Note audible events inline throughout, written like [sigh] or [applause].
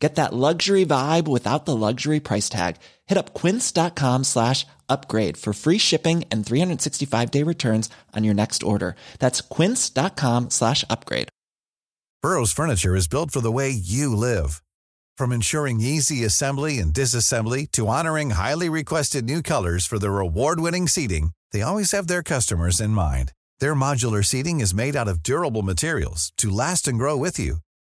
Get that luxury vibe without the luxury price tag. Hit up quince.com slash upgrade for free shipping and 365 day returns on your next order. That's quince.com slash upgrade. Burrow's furniture is built for the way you live. From ensuring easy assembly and disassembly to honoring highly requested new colors for their award-winning seating, they always have their customers in mind. Their modular seating is made out of durable materials to last and grow with you.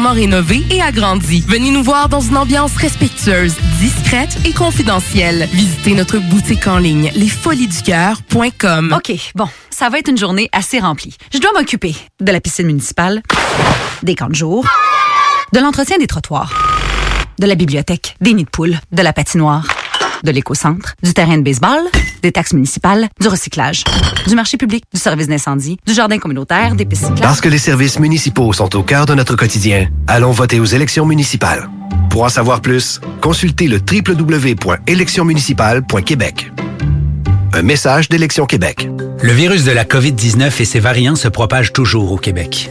Rénové et agrandi. Venez nous voir dans une ambiance respectueuse, discrète et confidentielle. Visitez notre boutique en ligne lesfoliesducoeur.com. OK, bon, ça va être une journée assez remplie. Je dois m'occuper de la piscine municipale, des camps de jour, de l'entretien des trottoirs, de la bibliothèque, des nids de poules, de la patinoire, de l'éco-centre, du terrain de baseball, des taxes municipales, du recyclage, du marché public, du service d'incendie, du jardin communautaire, des pistes cyclables. Parce que les services municipaux sont au cœur de notre quotidien, allons voter aux élections municipales. Pour en savoir plus, consultez le www.électionsmunicipales.québec. Un message d'Élection Québec. Le virus de la COVID-19 et ses variants se propagent toujours au Québec.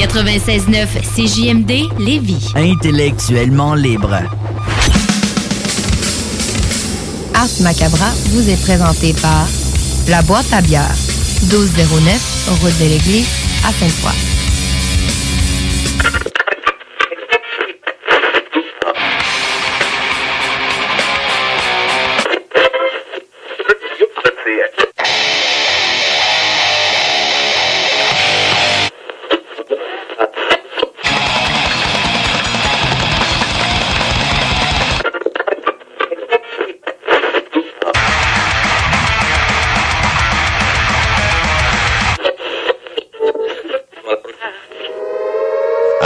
96.9 CJMD Lévis. Intellectuellement libre. Ars Macabra vous est présenté par La Boîte à bière, 1209, route de l'église, à Sainte-Foy.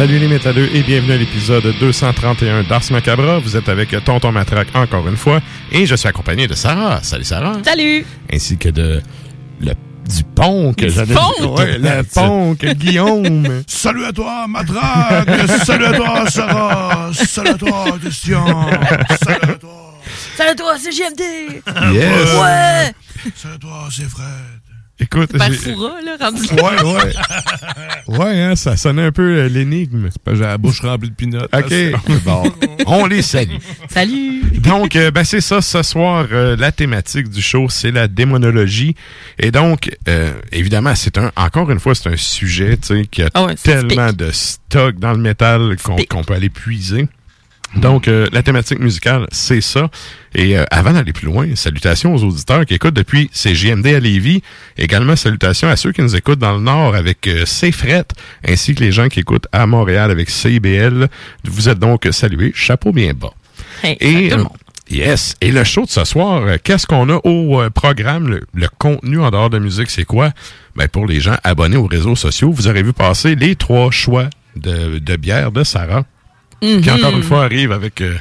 Salut les métalleux et bienvenue à l'épisode 231 d'Ars Macabra. Vous êtes avec Tonton Matraque encore une fois et je suis accompagné de Sarah. Salut Sarah. Salut. Ainsi que de le du pont que j'avais pont? Ouais, le pont que Guillaume. [laughs] Salut à toi, Matraque! Salut à toi, Sarah! Salut à toi, Christian! Salut à toi! Salut à toi, c'est JMD! Yes. Ouais! Salut à toi, c'est Fred! Écoute, Par Foura, là, rendu Ouais, ouais. [laughs] Ouais, hein, ça sonnait un peu euh, l'énigme. J'ai la bouche remplie de pinottes. OK. [laughs] Bon. On les salue. Salut! Donc, euh, ben, c'est ça. Ce soir, euh, la thématique du show, c'est la démonologie. Et donc, euh, évidemment, c'est un, encore une fois, c'est un sujet, tu sais, qui a Ah ouais, tellement de stock dans le métal qu'on qu'on peut aller puiser. Donc, euh, la thématique musicale, c'est ça. Et euh, avant d'aller plus loin, salutations aux auditeurs qui écoutent depuis CGMD à Lévis. Également, salutations à ceux qui nous écoutent dans le Nord avec euh, CFRET, ainsi que les gens qui écoutent à Montréal avec CIBL. Vous êtes donc salués. Chapeau bien bas. Hey, Et, tout le euh, monde. Yes. Et le show de ce soir, euh, qu'est-ce qu'on a au euh, programme? Le, le contenu en dehors de musique, c'est quoi? Ben, pour les gens abonnés aux réseaux sociaux, vous aurez vu passer les trois choix de, de bière de Sarah, qui Mhm. encore une fois arrive avec... euh,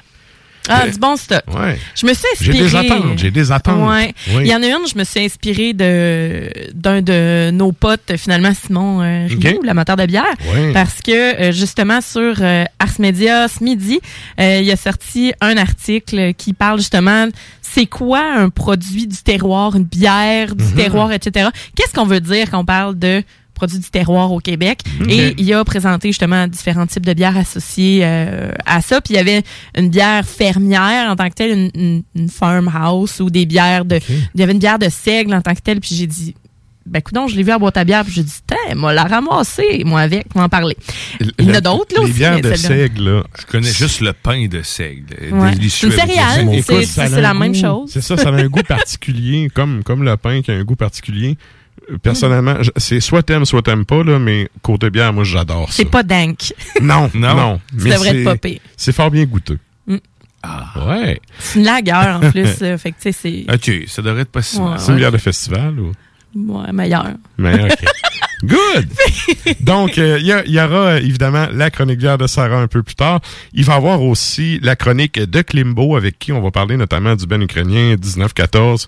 Ah, euh, du bon stock. Ouais. Je me suis J'ai inspirée. des attentes, j'ai des attentes. Ouais. Oui. Il y en a une, je me suis inspirée de d'un de nos potes, finalement, Simon euh, Rioux, Ok. l'amateur de bière. Ouais. Parce que, euh, justement, sur euh, Ars Media ce midi, euh, il a sorti un article qui parle justement c'est quoi un produit du terroir, une bière du Mhm. terroir, etc. Qu'est-ce qu'on veut dire quand on parle de produits du terroir au Québec. Et il a présenté justement différents types de bières associées euh, à ça. Puis il y avait une bière fermière en tant que telle, une, une, une farmhouse ou des bières de... Il y avait une bière de seigle en tant que telle. Puis j'ai dit, ben coudonc, je l'ai vu à boîte à bière. Puis j'ai dit, tiens, moi la ramasser, moi avec, moi en parler. Il y en a d'autres là les aussi. bières mais de seigle, là. Je connais juste le pain de seigle. Ouais. Délicieux C'est une céréale, c'est- la même chose. C'est ça, ça a un goût particulier, comme, comme le pain qui a un goût particulier. Personnellement, c'est soit t'aimes, soit t'aimes pas, là, mais côté bière, moi, j'adore ça. C'est pas dank. [laughs] [laughs] Non, non. Ça mais devrait c'est- être pire. C'est fort bien goûteux. Mm. Ouais. C'est une lagueur en [laughs] plus. euh, fait que tu sais, c'est OK, ça devrait être pas si mal. Ouais, C'est une bière de festival ou? ouais, meilleur. Mais OK. Good! [laughs] Donc, euh, il y, aura euh, évidemment la chronique bière de Sarah un peu plus tard. Il va y avoir aussi la chronique de Klimbo, avec qui on va parler notamment du ben ukrainien 1914.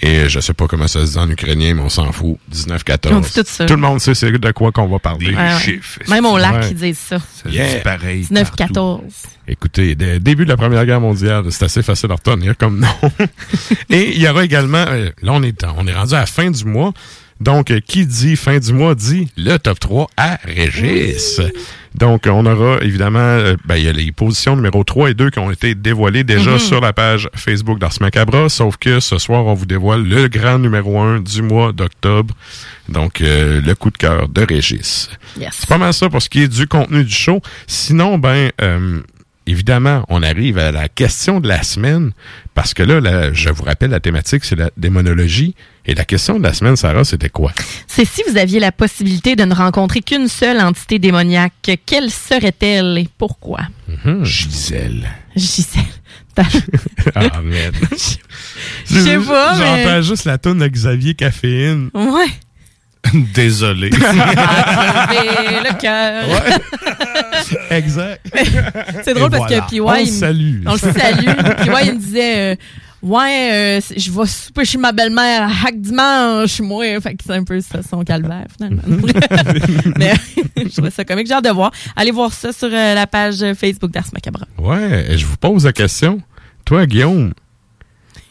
Et je sais pas comment ça se dit en ukrainien, mais on s'en fout. 1914. On dit tout ça. le monde sait c'est de quoi qu'on va parler. Ouais, ouais. Même au lac, ils disent ça. Yeah. pareil. 9-14. Écoutez, dès le début de la Première Guerre mondiale, c'est assez facile à retenir comme nom. [laughs] Et il y aura également, euh, là on est, on est rendu à la fin du mois, donc qui dit fin du mois dit le top 3 à Régis. Donc on aura évidemment, euh, ben, il y a les positions numéro 3 et 2 qui ont été dévoilées déjà Mhm. sur la page Facebook d'Ars Macabra, sauf que ce soir on vous dévoile le grand numéro 1 du mois d'octobre, donc euh, le coup de cœur de Régis. Yes. C'est pas mal ça pour ce qui est du contenu du show. Sinon, ben, euh, évidemment, on arrive à la question de la semaine, parce que là, je vous rappelle, la thématique, c'est la démonologie. Et la question de la semaine, Sarah, c'était quoi? C'est si vous aviez la possibilité de ne rencontrer qu'une seule entité démoniaque, quelle serait-elle et pourquoi? Gisèle. Gisèle. [laughs] ah, merde. Je sais pas, mais- J'entends juste la tonne de Xavier Caféine. Ouais. [laughs] Désolé. [laughs] [laughs] Le cœur. exact. C'est drôle Et parce voilà. que PY. On le il salue. On le salue. PY, il me disait. euh, Ouais, euh, je vais souper chez ma belle-mère à hack dimanche, moi. Fait que c'est un peu ça, son calvaire, finalement. Mais je trouvais ça comique. J'ai hâte de voir. Allez voir ça sur euh, la page Facebook d'Ars Macabre. Ouais, et je vous pose la question. Toi, Guillaume,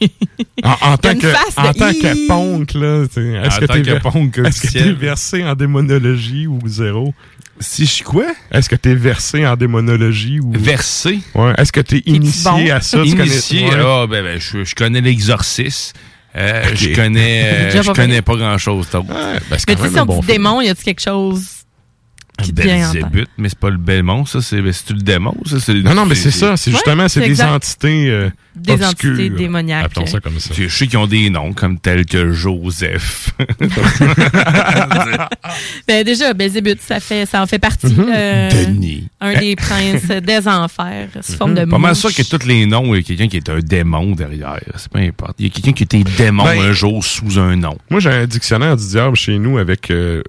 [laughs] en, en tant que, en tant que ponk, là, est-ce que t'es ver- ponk est-ce que t'es officiel. versé en démonologie ou zéro? Si je suis quoi? Est-ce que t'es versé en démonologie ou... Versé? Ouais. Est-ce que t'es initié bon? à ça? Initié? connais- ouais. Ah, ben, ben, je, je connais l'exorcisme. Euh. Je connais, [laughs] euh, je pas connais pas grand-chose d'autre. ben, c'est Mais tu sais, si on dit démon, y a-tu quelque chose qui te vient en tête? Belzébuth, mais c'est pas le Belmont, ça. C'est c'est-tu le démon, ça? Non, non, mais c'est ça. C'est Ouais, justement, c'est c'est des exact. entités euh, Des obscures. entités démoniaques. Appelons ça comme ça. Je sais qu'ils ont des noms, comme tels que Joseph. [laughs] Ben, déjà, Belzébuth, ça, fait, ça en fait partie. Mhm. euh, Denis. Un des princes [laughs] des enfers, sous forme de Pas mal sûr que tous les noms, il y a quelqu'un qui est un démon derrière. C'est pas importe. Il y a quelqu'un qui était démon Ben, un jour sous un nom. Moi, j'ai un dictionnaire du diable chez nous avec euh,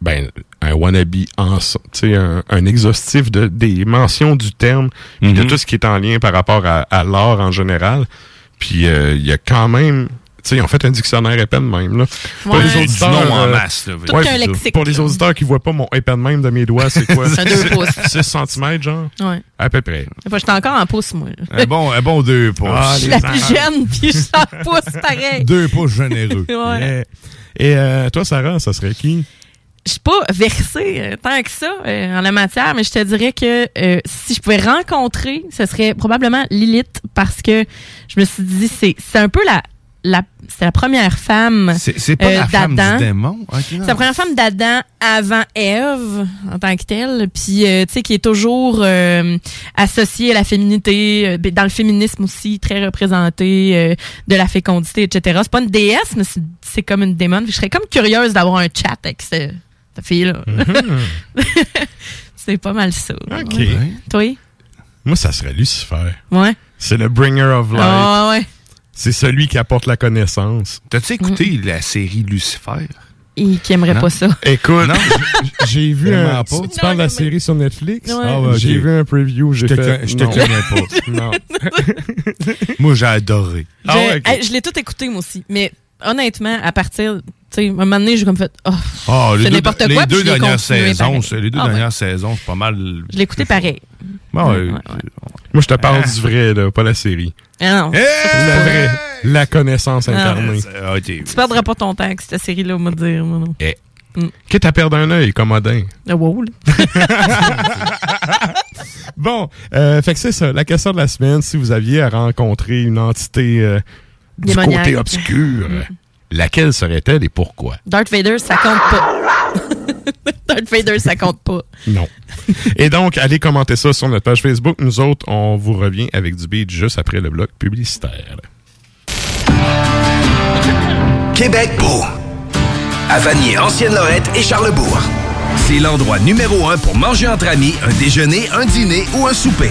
ben, un wannabe, en, tu sais, un, un exhaustif de, des mentions du terme, puis de Mhm. tout ce qui est en lien par rapport à, à l'art en général. Puis euh, il y a quand même... Tu sais, ils ont fait un dictionnaire épais de même. Là. Pour les Du auditeurs, nom en euh, masse, là, Tout ouais, lexique, Pour les auditeurs qui voient pas mon épais de même de mes doigts, c'est quoi? [laughs] C'est un deux pouces. [laughs] 6 cm, genre? Ouais. À peu près. Enfin, J'étais encore en pouce, moi. là. Un bon, un bon deux pouces. Ah, Je suis la plus jeune, puis je suis en pouce pareil. [laughs] Deux pouces généreux. Ouais. Et euh, toi, Sarah, ça serait qui? Je suis pas versée euh, tant que ça euh, en la matière, mais je te dirais que euh, si je pouvais rencontrer, ce serait probablement Lilith parce que je me suis dit c'est c'est un peu la la, c'est la première femme C'est pas euh, la femme du démon? C'est la première femme d'Adam avant Ève en tant que telle, puis tu sais qui est toujours associée à la féminité, ben, dans le féminisme aussi très représentée de la fécondité, etc. C'est pas une déesse, mais c'est- c'est comme une démon. Je serais comme curieuse d'avoir un chat avec ce- cette fille-là. [laughs] c'est pas mal ça. OK. Ouais. Toi? Moi, ça serait Lucifer. Ouais. C'est le bringer of light. Ah ouais. C'est celui qui apporte la connaissance. T'as-tu écouté la série Lucifer? Et qui aimerait Non. pas ça. Écoute, Non. [laughs] j'ai vu un... pas. Tu, tu parles de la série sur Netflix? Ouais. Ah ouais. J'ai vu un preview, j'ai Je te fait... je te non. connais pas. [laughs] non. Moi, j'ai adoré. Je, Ah ouais, ok. hey, je l'ai tout écouté, moi aussi. Mais honnêtement, à partir. Tu sais, un moment donné, j'ai comme fait. Oh, Ah, les c'est deux, n'importe les quoi. deux puis je l'ai dernières saisons, c'est- les deux Ah ouais. dernières saisons, c'est pas mal. Je l'ai écouté pareil. Ouais, Ouais, ouais. ouais, ouais. Moi, je te parle du vrai, là, pas la série. Ah non. Hey! La vraie. La connaissance Ah. incarnée. Ah, Tu perdras pas ton temps avec cette série-là, on va dire. moi, non. Quitte à perdre un œil, commodin. Ah, wow. [laughs] Bon, euh, fait que c'est ça. La question de la semaine, si vous aviez à rencontrer une entité euh, du Démoniaque. côté obscur, euh, laquelle serait-elle et pourquoi? Darth Vader, ça compte pas. [laughs] Darth Vader, ça compte pas. Non. et donc, allez commenter ça sur notre page Facebook. Nous autres, on vous revient avec du beat juste après le bloc publicitaire. Québec beau. À Vanier, Ancienne-Lorette et Charlebourg. C'est l'endroit numéro un pour manger entre amis, un déjeuner, un dîner ou un souper.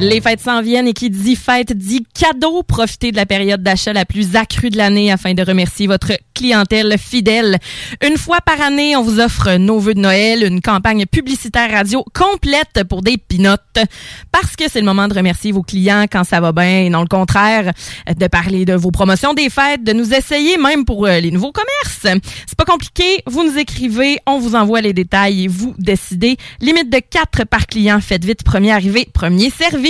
Les fêtes s'en viennent et qui dit fête dit cadeau. Profitez de la période d'achat la plus accrue de l'année afin de remercier votre clientèle fidèle. Une fois par année, on vous offre nos vœux de Noël, une campagne publicitaire radio complète pour des pinottes. Parce que c'est le moment de remercier vos clients quand ça va bien et non le contraire, de parler de vos promotions des fêtes, de nous essayer même pour euh, les nouveaux commerces. C'est pas compliqué, vous nous écrivez, on vous envoie les détails et vous décidez. Limite de 4 par client, faites vite, premier arrivé, premier servi.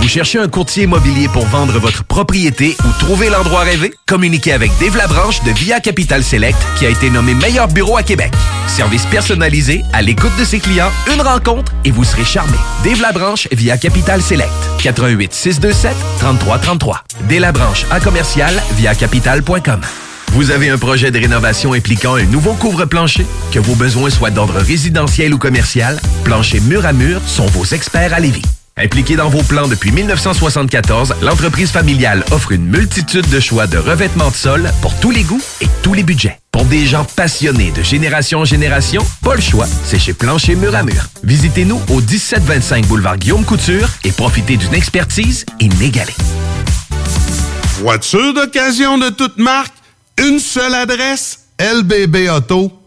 Vous cherchez un courtier immobilier pour vendre votre propriété ou trouver l'endroit rêvé? Communiquez avec Dave Labranche de Via Capital Select qui a été nommé meilleur bureau à Québec. Service personnalisé, à l'écoute de ses clients, une rencontre et vous serez charmé. Dave Labranche via Capital Select. 88 627 3333. Dave à commercial via capital.com. Vous avez un projet de rénovation impliquant un nouveau couvre-plancher? Que vos besoins soient d'ordre résidentiel ou commercial, Plancher Mur à Mur sont vos experts à Lévis. Impliquée dans vos plans depuis 1974, l'entreprise familiale offre une multitude de choix de revêtements de sol pour tous les goûts et tous les budgets. Pour des gens passionnés de génération en génération, pas le choix, c'est chez Plancher Mur à Mur. Visitez-nous au 1725 boulevard Guillaume Couture et profitez d'une expertise inégalée. Voiture d'occasion de toute marque, une seule adresse, lbbauto.com.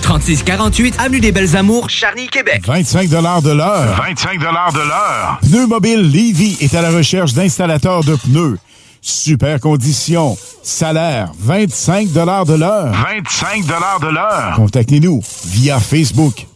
3648 Avenue des Belles Amours, Charny, Québec. 25 de l'heure. 25 de l'heure. Pneu Mobile Levy est à la recherche d'installateurs de pneus. Super conditions. Salaire 25 de l'heure. 25 de l'heure. Contactez-nous via Facebook.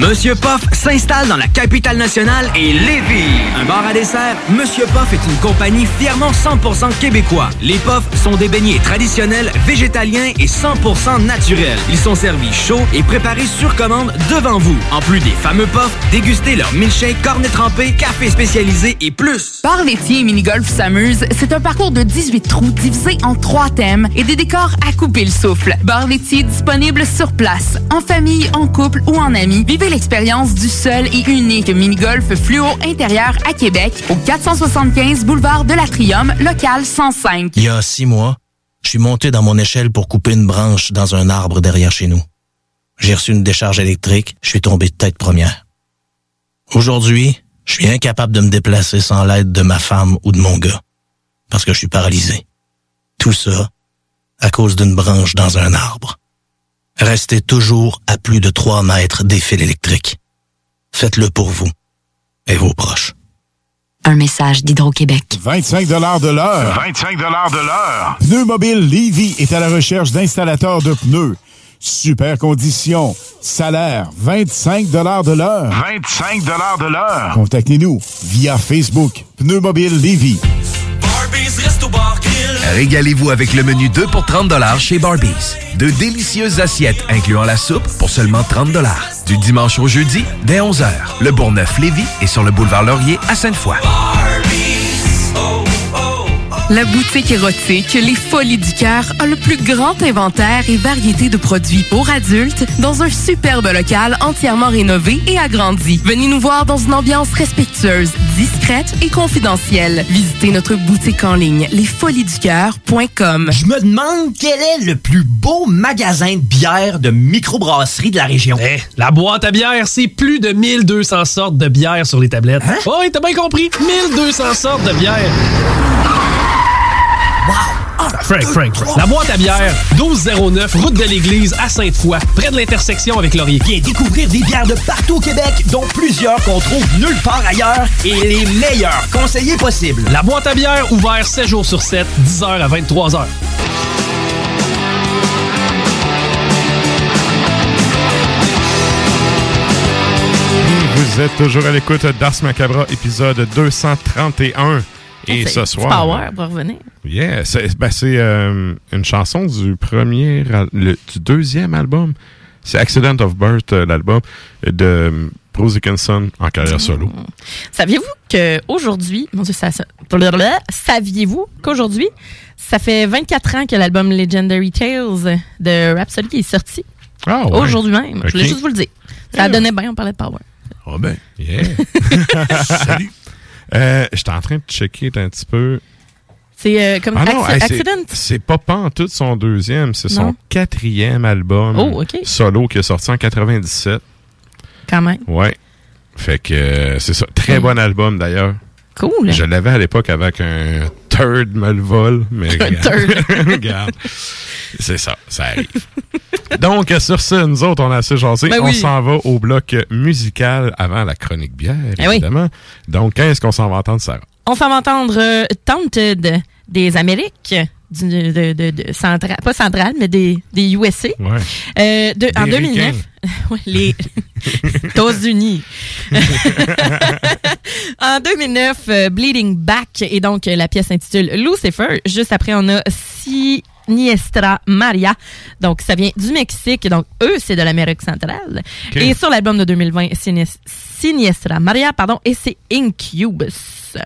Monsieur Poff s'installe dans la capitale nationale et Lévis. Un bar à dessert, Monsieur Poff est une compagnie fièrement 100% québécois. Les Poffs sont des beignets traditionnels, végétaliens et 100% naturels. Ils sont servis chauds et préparés sur commande devant vous. En plus des fameux Poffs, dégustez leur milkshake, cornet trempé, café spécialisé et plus. Bar laitier et mini-golf s'amuse, c'est un parcours de 18 trous divisé en trois thèmes et des décors à couper le souffle. Bar laitier disponible sur place, en famille, en couple ou en amis. L'expérience du seul et unique mini-golf fluo intérieur à Québec au 475 boulevard de l'Atrium, local 105. Il y a six mois, je suis monté dans mon échelle pour couper une branche dans un arbre derrière chez nous. J'ai reçu une décharge électrique, je suis tombé de tête première. Aujourd'hui, je suis incapable de me déplacer sans l'aide de ma femme ou de mon gars, parce que je suis paralysé. Tout ça à cause d'une branche dans un arbre. Restez toujours à plus de 3 mètres des fils électriques. Faites-le pour vous et vos proches. Un message d'Hydro-Québec. 25 de l'heure. 25 de l'heure. Pneu Mobile Lévis est à la recherche d'installateurs de pneus. Super conditions. Salaire 25 de l'heure. 25 de l'heure. Contactez-nous via Facebook. Pneu Mobile Lévis. Régalez-vous avec le menu 2 pour 30 chez Barbies. De délicieuses assiettes incluant la soupe pour seulement 30 Du dimanche au jeudi, dès 11h, le Bourgneuf-Lévis est sur le boulevard Laurier à Sainte-Foy. La boutique érotique Les Folies du Cœur a le plus grand inventaire et variété de produits pour adultes dans un superbe local entièrement rénové et agrandi. Venez nous voir dans une ambiance respectueuse, discrète et confidentielle. Visitez notre boutique en ligne lesfoliesducoeur.com. Je me demande quel est le plus beau magasin de bière de microbrasserie de la région. Eh, la boîte à bière, c'est plus de 1200 sortes de bière sur les tablettes. Hein? Oh, oui, t'as bien compris. 1200 sortes de bière. Frank, Frank, Frank. La boîte à bière, 1209, route de l'église à Sainte-Foy, près de l'intersection avec Laurier. Viens découvrir des bières de partout au Québec, dont plusieurs qu'on trouve nulle part ailleurs et les meilleurs conseillers possibles. La boîte à bière, ouvert 7 jours sur 7, 10h à 23h. Vous êtes toujours à l'écoute d'Ars Macabra, épisode 231. Et ce soir. Power pour revenir. Yeah, c'est ben, euh, une chanson du premier, le- du deuxième album. C'est Accident of Birth, euh, l'album de Bruce Dickinson en carrière solo. Saviez-vous qu'aujourd'hui, mon Dieu, ça, ça- saviez-vous qu'aujourd'hui, ça fait 24 ans que l'album Legendary Tales de Rhapsody est sorti? Ah ouais. Aujourd'hui même. Je voulais juste vous le dire. Ça Yeah. donnait bien, on parlait de Power. Ah ben, yeah. [laughs] Salut. Euh, J'étais en train de checker un petit peu. C'est euh, comme Ah non, Acci- hey, c'est- Accident? c'est pas tout son deuxième, c'est son quatrième album Oh, solo qui est sorti en 97. Quand même. Ouais. Fait que euh, c'est ça. Très bon album d'ailleurs. Cool. Je l'avais à l'époque avec un me le vole, mais [laughs] [laughs] regarde. C'est ça, ça arrive. Donc, sur ce, nous autres, on a assez jasé. Ben on oui. s'en va au bloc musical avant la chronique bière, Eh oui. évidemment. Donc, qu'est-ce qu'on s'en va entendre, Sarah? On s'en va entendre euh, Taunted des Amériques, du, de, de, de centra- pas centrale, mais des, des USA. Ouais. Euh, de- en Des 2009, [laughs] Ouais, les [laughs] États-Unis. [laughs] en 2009, euh, Bleeding Back, et donc la pièce s'intitule Lucifer. Juste après, on a Si Siniestra Maria. Donc, ça vient du Mexique. Donc, eux, c'est de l'Amérique centrale. Et sur l'album de 2020, Sinies- Siniestra Maria, pardon, et c'est Incubus.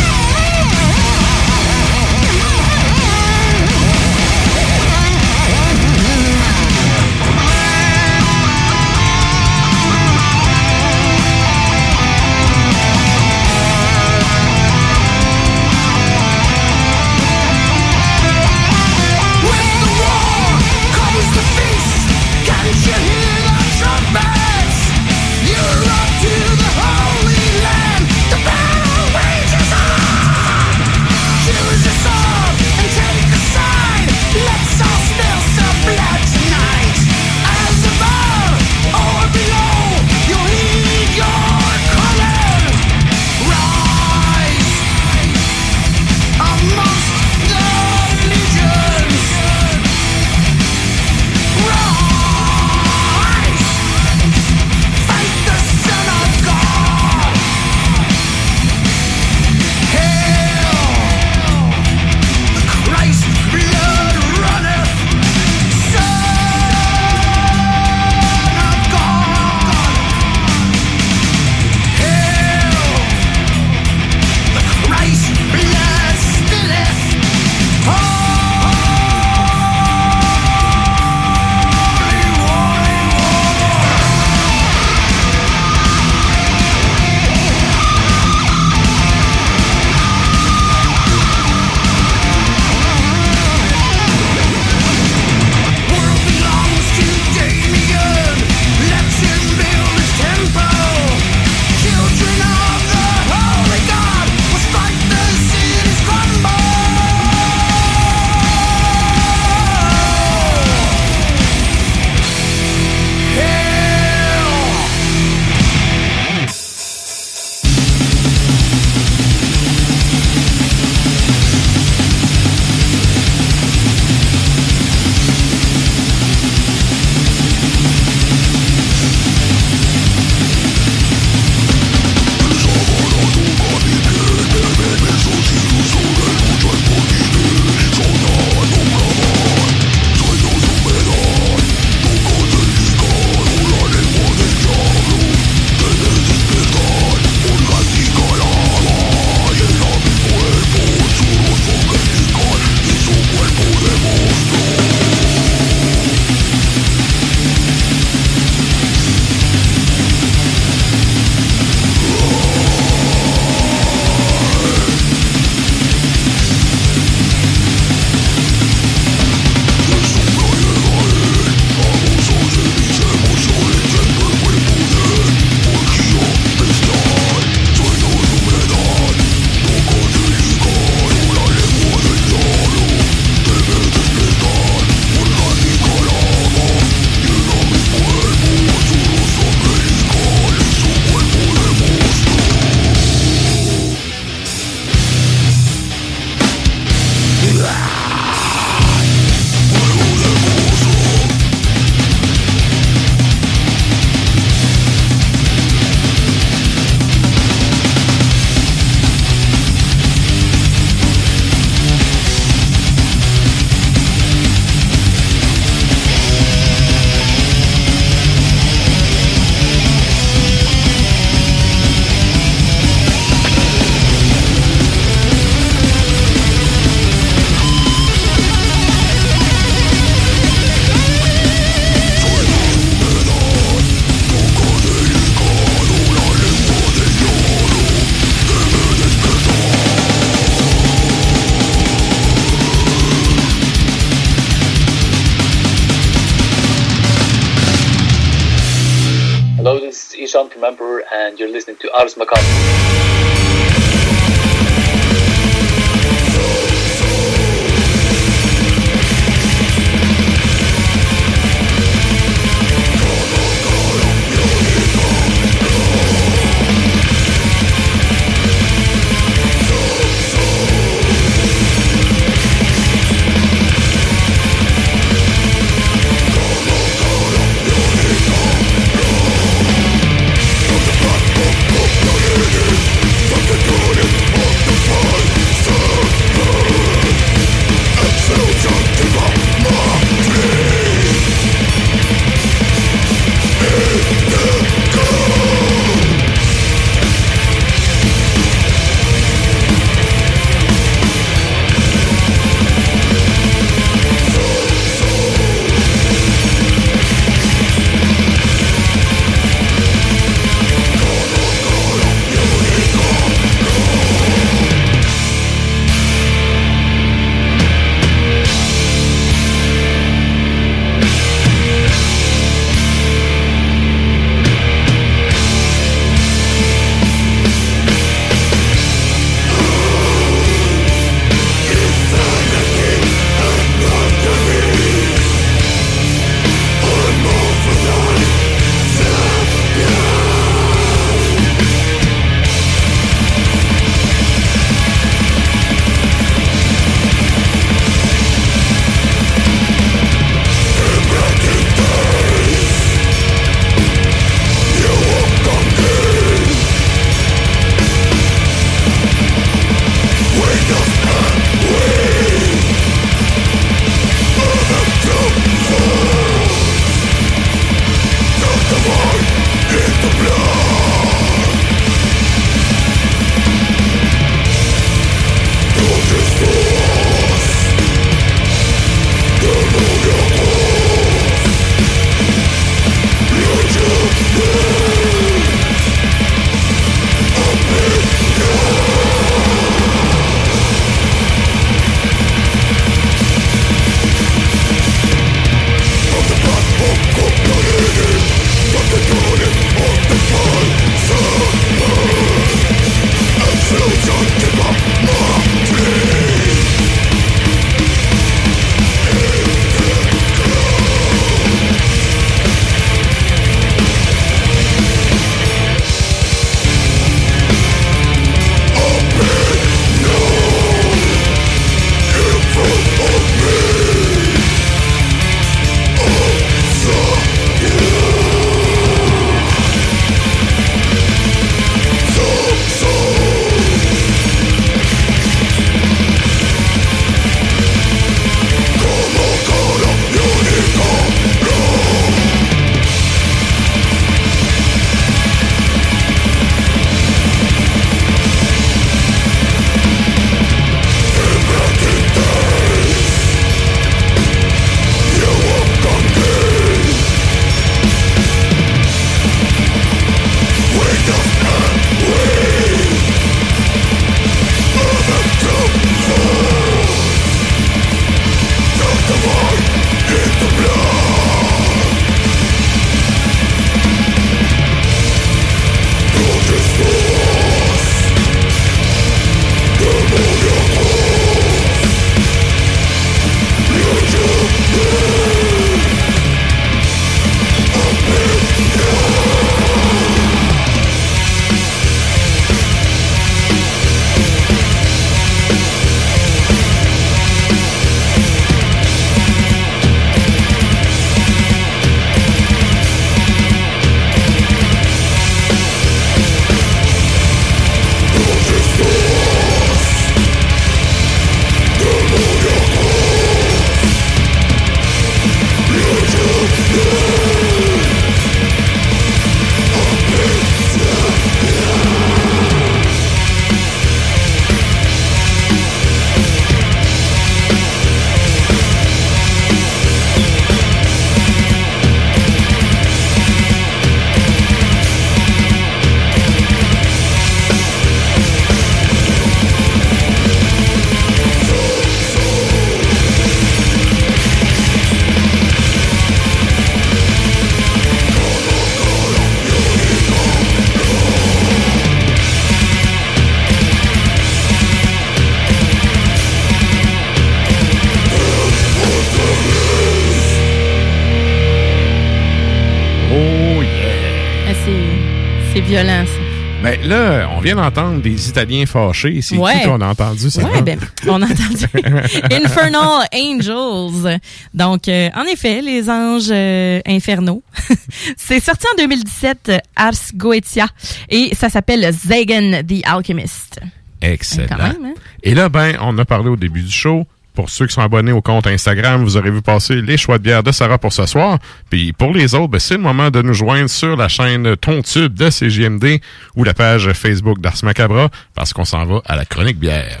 Vient d'entendre des Italiens fâchés. C'est Ouais. qui qu'on a entendu ça? Ouais, ben, on a entendu [laughs] Infernal Angels. Donc, euh, en effet, les anges euh, infernaux. [laughs] C'est sorti en 2017, euh, Ars Goetia, et ça s'appelle Zagan the Alchemist. Excellent. Même, hein? Et là, ben, on a parlé au début du show. Pour ceux qui sont abonnés au compte Instagram, vous aurez vu passer les choix de bière de Sarah pour ce soir. Puis pour les autres, ben, c'est le moment de nous joindre sur la chaîne Ton Tube de CGMD ou la page Facebook d'Ars Macabra parce qu'on s'en va à la chronique bière.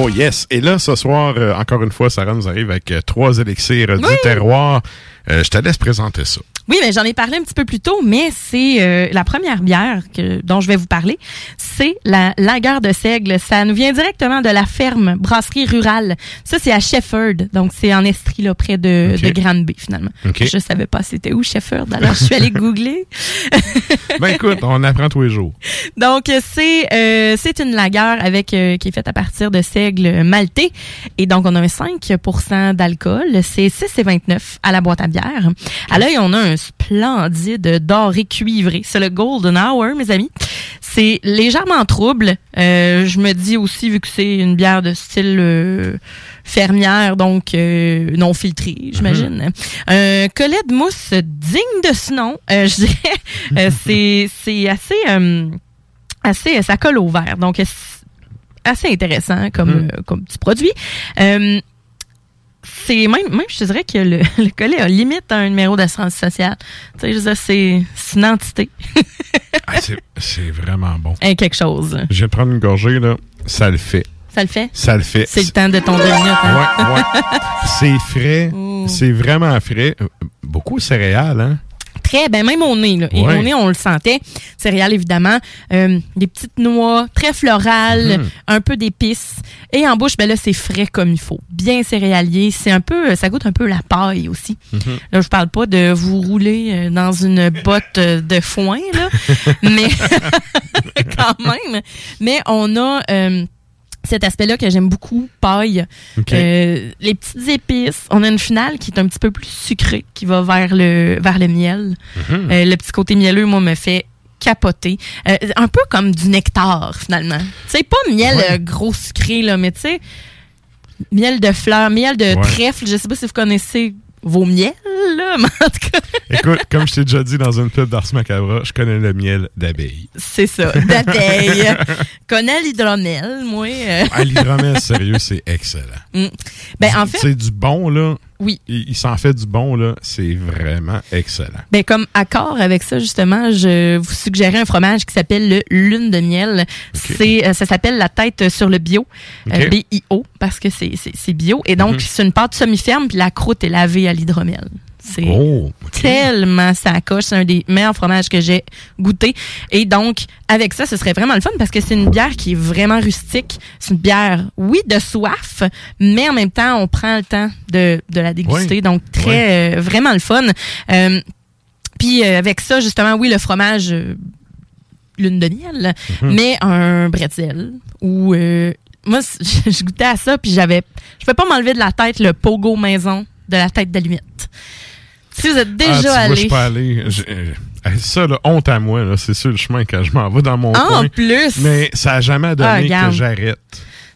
Oh yes. Et là, ce soir, euh, encore une fois, Sarah nous arrive avec euh, trois élixirs du terroir. Euh, je te laisse présenter ça. Oui, mais j'en ai parlé un petit peu plus tôt, mais c'est euh, la première bière que, dont je vais vous parler. C'est la lagueur de seigle. Ça nous vient directement de la ferme brasserie rurale. Ça, c'est à Shefford. Donc, c'est en Estrie, là, près de, Ok. de Granby, finalement. Ok. Je savais pas c'était où, Shefford. Alors, je suis allée googler. [laughs] Ben écoute, on apprend tous les jours. Donc, c'est euh, c'est une lagueur avec euh, qui est faite à partir de seigle maltais. Et donc, on a un 5% d'alcool. C'est 6,29 à la boîte à bière. À l'œil, on a un splendide doré cuivré. C'est le Golden Hour, mes amis. C'est légèrement trouble. Euh, je me dis aussi, vu que c'est une bière de style euh, fermière, donc euh, non filtrée, j'imagine. Un collet de mousse digne de ce nom, je dirais. [laughs] C'est assez... assez, ça colle au verre. Donc, assez intéressant comme, euh, comme petit produit. Euh, c'est même, même, je te dirais que le, [laughs] le collet a limite un numéro d'assurance sociale. Tu sais, je veux c'est une entité. Ah, c'est- vraiment bon. [laughs] Quelque chose. Je vais prendre une gorgée, là. Ça le fait. Ça le fait? Ça le fait. C'est le temps de ton deux minutes. hein? Ouais, ouais. [laughs] C'est frais. C'est vraiment frais. Euh, Beaucoup de céréales, hein? Très, ben même au nez, là. Et Ouais. au nez, on le sentait. Céréales, évidemment. Euh, des petites noix, très florales, Mhm. un peu d'épices. Et en bouche, ben là, c'est frais comme il faut. Bien céréalier. C'est un peu, ça goûte un peu la paille aussi. Là, je parle pas de vous rouler euh, dans une botte euh, de foin, là. [laughs] mais [laughs] quand même. Mais on a euh, cet aspect-là que j'aime beaucoup, paille. Euh, les petites épices. On a une finale qui est un petit peu plus sucrée, qui va vers le, vers le miel. Mhm. Euh, le petit côté mielleux, moi, me fait capoter. Euh, un peu comme du nectar, finalement. Sais, pas miel Ouais. gros sucré, là, mais tu sais, miel de fleurs, miel de Ouais. trèfle. Je sais pas si vous connaissez vos miels, là, [laughs] mais en tout cas, Écoute, comme je t'ai déjà dit dans une pub d'Ars Macabra, je connais le miel d'abeille. c'est ça. D'abeille. [laughs] Connais l'hydromel, moi. euh. Ah, l'hydromel, sérieux, c'est excellent. Mm. Ben, en fait, C'est du bon, là. Oui. Il, il s'en fait du bon, là. C'est vraiment excellent. Ben, comme accord avec ça, justement, je vous suggérais un fromage qui s'appelle le lune de miel. C'est, euh, ça s'appelle la tête sur le bio, euh, B-I-O, parce que c'est, c'est, c'est bio. Et donc, Mhm. c'est une pâte semi-ferme, puis la croûte est lavée à l'hydromel. C'est Oh, tellement ça coche. C'est un des meilleurs fromages que j'ai goûté. Et donc, avec ça, ce serait vraiment le fun parce que c'est une bière qui est vraiment rustique. C'est une bière, oui, de soif, mais en même temps, on prend le temps de, de la déguster. Oui. Donc, très, euh, vraiment le fun. Euh, puis euh, avec ça, justement, oui, le fromage lune de miel, Mhm. mais un bretzel ou moi, [laughs] je goûtais à ça puis j'avais, je peux pas m'enlever de la tête le pogo maison de la tête d'allumette. Si vous êtes Ah, tu déjà vois, je allé, suis pas allé. Je- ça, là, honte à moi. C'est sur le chemin quand je m'en vais dans mon Ah, coin. en plus. Mais ça a jamais Ah, donné que regarde. j'arrête.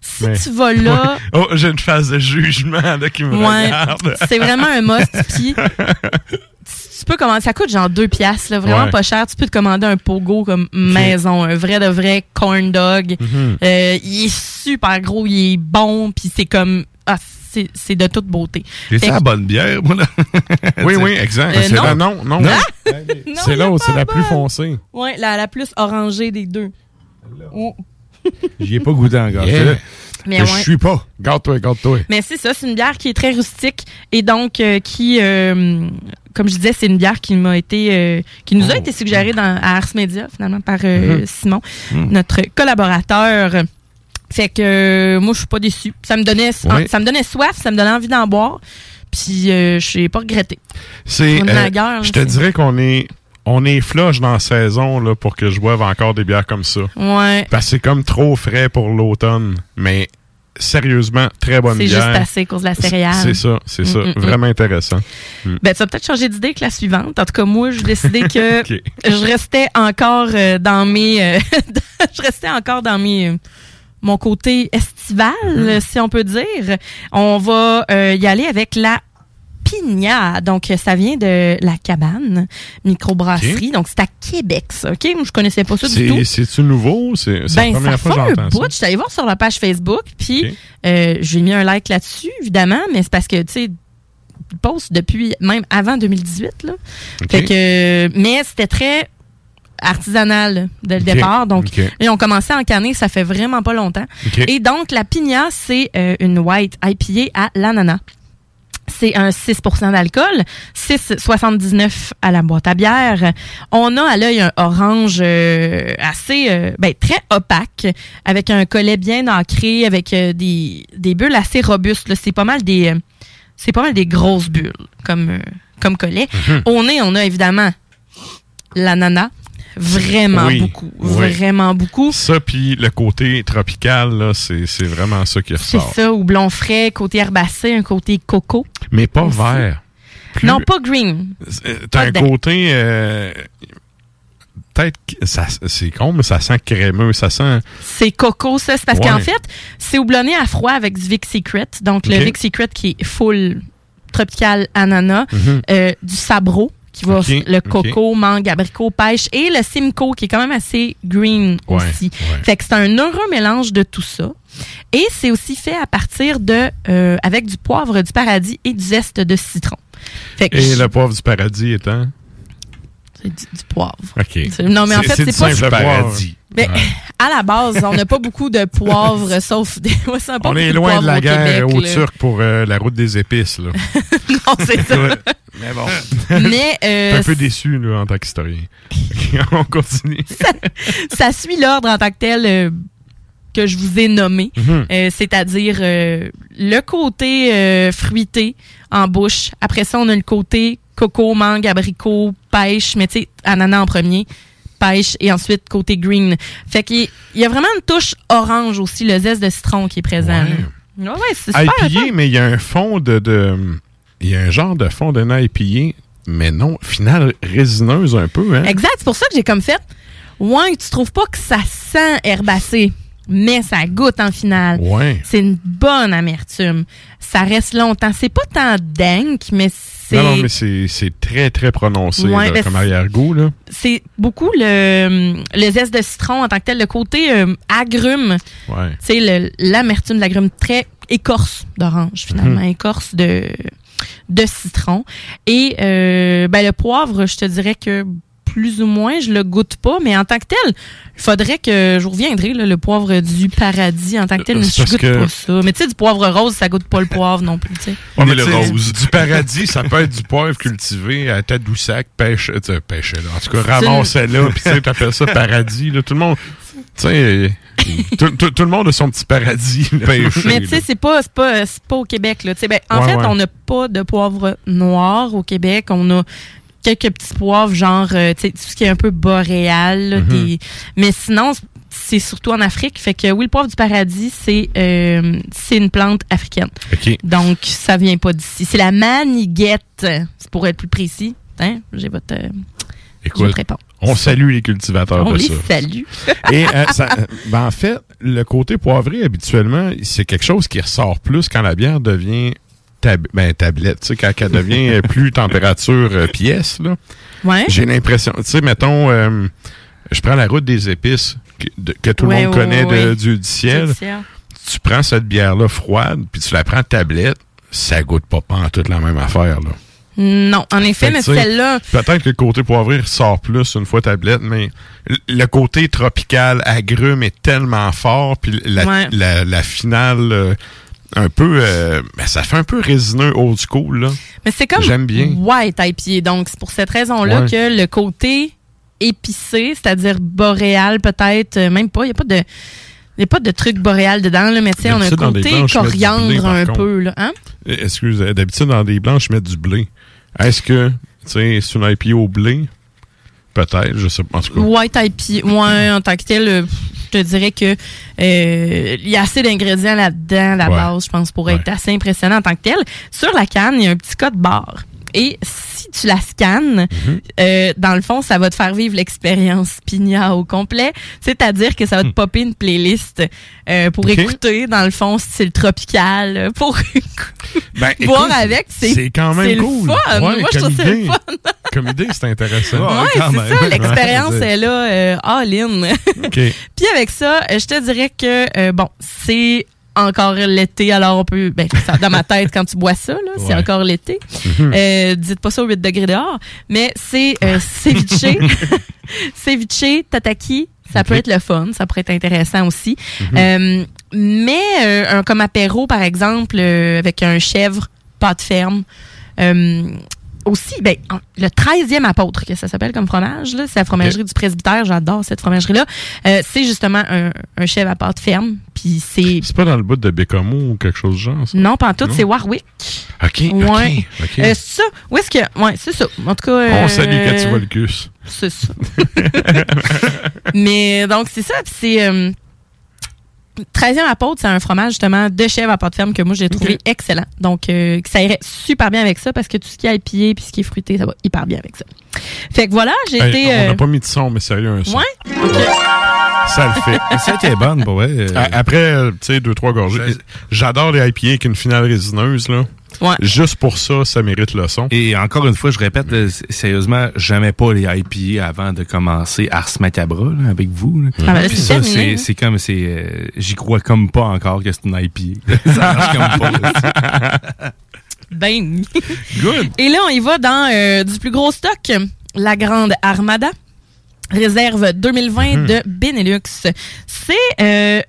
si tu vas là, [laughs] Oh, j'ai une phase de jugement, là, qui me ouais, regarde. [laughs] c'est vraiment un must. Puis [laughs] tu peux commander, ça coûte genre deux piastres, là, vraiment Ouais. pas cher. Tu peux te commander un pogo comme maison, un vrai de vrai corn dog. Mhm. Euh, il est super gros, il est bon, puis c'est comme ah, c'est c'est de toute beauté. J'ai la bonne bière, moi, là. [laughs] Oui, oui, exact. Euh, c'est non. la, non, non. Non. [laughs] C'est l'autre, il c'est est la plus foncée. Ouais, la, la plus orangée des deux. Oh. [laughs] J'y ai pas goûté encore. Yeah. C'est Mais que ouais. Je suis pas. Garde-toi, garde-toi. Mais c'est ça, c'est une bière qui est très rustique et donc euh, qui, euh, comme je disais, c'est une bière qui m'a été, euh, qui nous a Oh. été suggérée dans, à Ars Media finalement par euh, Mhm. Simon, Mhm. notre collaborateur. Fait que euh, moi, je suis pas déçue. Ça me donnait, ça me donnait soif, ça me donnait envie d'en boire. Puis euh, je n'ai pas regretté. C'est, euh, je te c'est- dirais qu'on est on est flush dans la saison là, pour que je boive encore des bières comme ça. Ouais. Parce que c'est comme trop frais pour l'automne. Mais sérieusement, très bonne C'est bière. juste assez à cause de la céréale. C'est ça, c'est ça. Mm, mm, mm. Vraiment intéressant. Ben, tu vas peut-être changer d'idée que la suivante. En tout cas, moi, j'ai décidé [laughs] que Ok. je restais encore euh, dans mes... euh, [laughs] je restais encore dans mes... mon côté estival, Mm-hmm. si on peut dire. On va euh, y aller avec la Pigna. Donc, ça vient de la cabane microbrasserie. Donc, c'est à Québec, ça. OK? Moi, je connaissais pas ça du tout. C'est- C'est-tu nouveau? C'est c'est Ben, la première ça fois que j'entends ça. Je suis allée voir sur la page Facebook, puis euh, j'ai mis un like là-dessus, évidemment, mais c'est parce que, tu sais, ils postent depuis même avant 2018, là. Fait que, mais c'était très artisanal dès le départ. Donc, OK. ils ont commencé à en canner, ça fait vraiment pas longtemps. Et donc, la Pigna, c'est euh, une white IPA à l'ananas. C'est un 6% d'alcool, 6,79 à la boîte à bière. On a à l'œil un orange euh, assez, euh, ben, très opaque, avec un collet bien ancré, avec des, des bulles assez robustes. C'est pas mal des, c'est pas mal des grosses bulles comme, comme collet. Au nez, on a évidemment l'ananas, vraiment Oui, beaucoup, oui. vraiment beaucoup. Ça, puis le côté tropical, c'est c'est vraiment ça qui C'est ressort. ça, ou blond frais, côté herbacé, un côté coco. Mais pas Aussi. vert. Plus- Non, pas green. T'as un côté... euh, Peut-être c'est con, mais ça sent crémeux, ça sent... C'est coco, ça. C'est parce Ouais. qu'en fait, c'est houblonné à froid avec du Vic Secret. Donc, le. Vic Secret qui est full tropical ananas, Mhm. euh, du sabro qui va le coco, mangue, abricot, pêche et le Simcoe qui est quand même assez green Ouais, aussi. ouais. Fait que c'est un heureux mélange de tout ça. Et c'est aussi fait à partir de euh, avec du poivre du paradis et du zeste de citron. Fait que Et je- le poivre du paradis étant... c'est du, du poivre. Non, mais en fait, du c'est pas- simple paradis. Mais [laughs] à la base, on n'a pas beaucoup de poivre, [laughs] sauf des. Ouais, On est loin de la au guerre Québec, aux là. Turcs pour euh, la route des épices. Là. [laughs] non, c'est ça. Mais bon. Mais, euh, un peu déçu là, en tant qu'historien. On continue. ça suit l'ordre en tant que tel euh, que je vous ai nommé, Mhm. Euh, c'est-à-dire euh, le côté euh, fruité en bouche. Après ça, on a le côté coco, mangue, abricot, pêche, mais tu sais, ananas en premier, pêche et ensuite côté green. Fait qu'il y- il y a vraiment une touche orange aussi, le zeste de citron qui est présent. Ouais, ouais, c'est super. IPA, mais il y a un fond de, de- Il y a un genre de fond d'un IPA, mais non, finale résineuse un peu. Hein? Exact, c'est pour ça que j'ai comme fait. Ouais, tu trouves pas que ça sent herbacé, mais ça goûte en finale. Ouais. C'est une bonne amertume. Ça reste longtemps. C'est pas tant dank, mais c'est. Non, non, mais c'est c'est très, très prononcé Ouais, là, ben, comme c'est- arrière-goût. là. c'est beaucoup le, le zeste de citron en tant que tel, le côté euh, agrume. Ouais. Tu sais, le- l'amertume de l'agrume très écorce d'orange, finalement, Mhm. écorce de, de citron. Et euh, ben, le poivre, je te dirais que plus ou moins, je le goûte pas, mais en tant que tel, il faudrait que je vous reviendrai, là, le poivre du paradis en tant que tel, Euh, mais je goûte que- pas ça. Mais tu sais, du poivre rose, ça goûte pas le poivre non plus, tu sais. Ouais, mais le tu rose. Du paradis, ça peut être du poivre cultivé à Tadoussac, pêche, tu sais, pêche là. En tout cas, ramassait là, puis tu sais, t'appelles ça paradis. Là, tout le monde, tu sais, tout, tout- tout le monde a son petit paradis. Mais tu sais, c'est pas, c'est pas, c'est pas au Québec. Là. Tu sais, Ben, en Ouais, fait, ouais. on n'a pas de poivre noir au Québec. On a quelques petits poivres, genre euh, tu sais, tout ce qui est un peu boréal. là, Mhm. des- Mais sinon, c'est surtout en Afrique. Fait que oui, le poivre du paradis, c'est euh, une plante africaine. Donc, ça vient pas d'ici. C'est la maniguette, pour être plus précis. Hein? J'ai votre, euh, Écoute, votre réponse. on salue les cultivateurs On de les ça. salue. Et euh, [laughs] ça- euh, ben, en fait, le côté poivré, habituellement, c'est quelque chose qui ressort plus quand la bière devient tab- ben, tablette, tu sais, quand elle devient euh, plus température euh, pièce. Là. Ouais. J'ai l'impression, tu sais, mettons, euh, je prends la route des épices que, de- que tout le monde ouais, connaît de- du, du ciel. Du ciel. Tu prends cette bière-là froide, puis tu la prends tablette, ça goûte pas pas en toute la même affaire. Là. Non, en effet, Fait mais celle-là, Peut-être que le côté poivré ressort plus une fois tablette, mais le côté tropical, agrume est tellement fort, puis la, Ouais. la, la finale, un peu, euh, ben, ça fait un peu résineux old school, là. Mais c'est comme J'aime bien. white IPA. Donc, c'est pour cette raison-là Ouais. que le côté épicé, c'est-à-dire boréal peut-être, euh, même pas, il n'y a pas de... Il n'y a pas de truc boréal dedans, là, mais tu sais, on a un côté blé, coriandre un contre. peu, là. Hein? Euh, Excuse, euh, d'habitude, dans des blanches, je mets du blé. Est-ce que, tu sais, c'est une IPA au blé? Peut-être, je sais pas. En tout cas. White IPA, ouais, en tant que tel, te dirais que euh, il y a assez d'ingrédients là-dedans, la Ouais. base, je pense, pour être assez impressionnant en tant que tel. Sur la canne, il y a un petit code barre. Et si tu la scannes, Mhm. euh, dans le fond, ça va te faire vivre l'expérience Pina au complet. C'est-à-dire que ça va te popper une playlist euh, pour Hmm. Écouter, dans le fond, style tropical, euh, pour [laughs] Ben, [laughs] boire écoute, avec. C'est C'est quand même c'est le cool. fun. Ouais, Moi, je trouve que c'est le fun. [laughs] Comme idée, c'est intéressant. Ouais, c'est ça, l'expérience est là, euh, all-in. Puis avec ça, je te dirais que, euh, bon, c'est encore l'été, alors on peut, ben, ça, dans ma tête, quand tu bois ça, là, c'est encore l'été. Mhm. Euh, dites pas ça au 8 degrés dehors, mais c'est euh, ceviche, [laughs] ceviche, tataki, ça peut être le fun, ça pourrait être intéressant aussi. Mhm. Euh, mais euh, un, comme apéro, par exemple, euh, avec un chèvre, pâte ferme, euh, aussi, ben, en- le 13e apôtre, que ça s'appelle comme fromage, là, c'est la fromagerie du presbytère. J'adore cette fromagerie-là. Euh, c'est justement un, un chèvre à pâte ferme. Puis c'est. C'est pas dans le bout de Bécamo ou quelque chose de genre, ça? Non, pas en tout, c'est Warwick. OK, Ouais. OK. Euh, c'est ça. Où est-ce que. Ouais, c'est ça. En tout cas. euh, On salue quand tu vois le cus. C'est ça. [laughs] Mais donc, c'est ça. Puis c'est. Euh, 13e apôtre, c'est un fromage justement de chèvre à pâte ferme que moi j'ai trouvé excellent. Donc euh, ça irait super bien avec ça parce que tout ce qui est épillé puis ce qui est fruité, ça va hyper bien avec ça. Fait que voilà, j'ai Hey, été. On euh, n'a pas mis de son, mais sérieux, un son. Ouais. OK. Ça le fait. [laughs] Ça qui est bonne, pour vrai. A- Après, euh, tu sais, deux, trois gorgées. J'adore les IPA avec une finale résineuse, là. Ouais. Juste pour ça, ça mérite le son. Et encore une fois, je répète, là, s- sérieusement, jamais pas les IPA avant de commencer Ars Macabra là, avec vous. là. Ah, ben là, Puis c'est ça, c'est c'est comme, c'est, euh, j'y crois comme pas encore que c'est une IPA. [laughs] ça marche comme pas. Ben. Good. Et là, on y va dans euh, du plus gros stock. La Grande Armada. Réserve 2020 Mhm. de Benelux. C'est euh,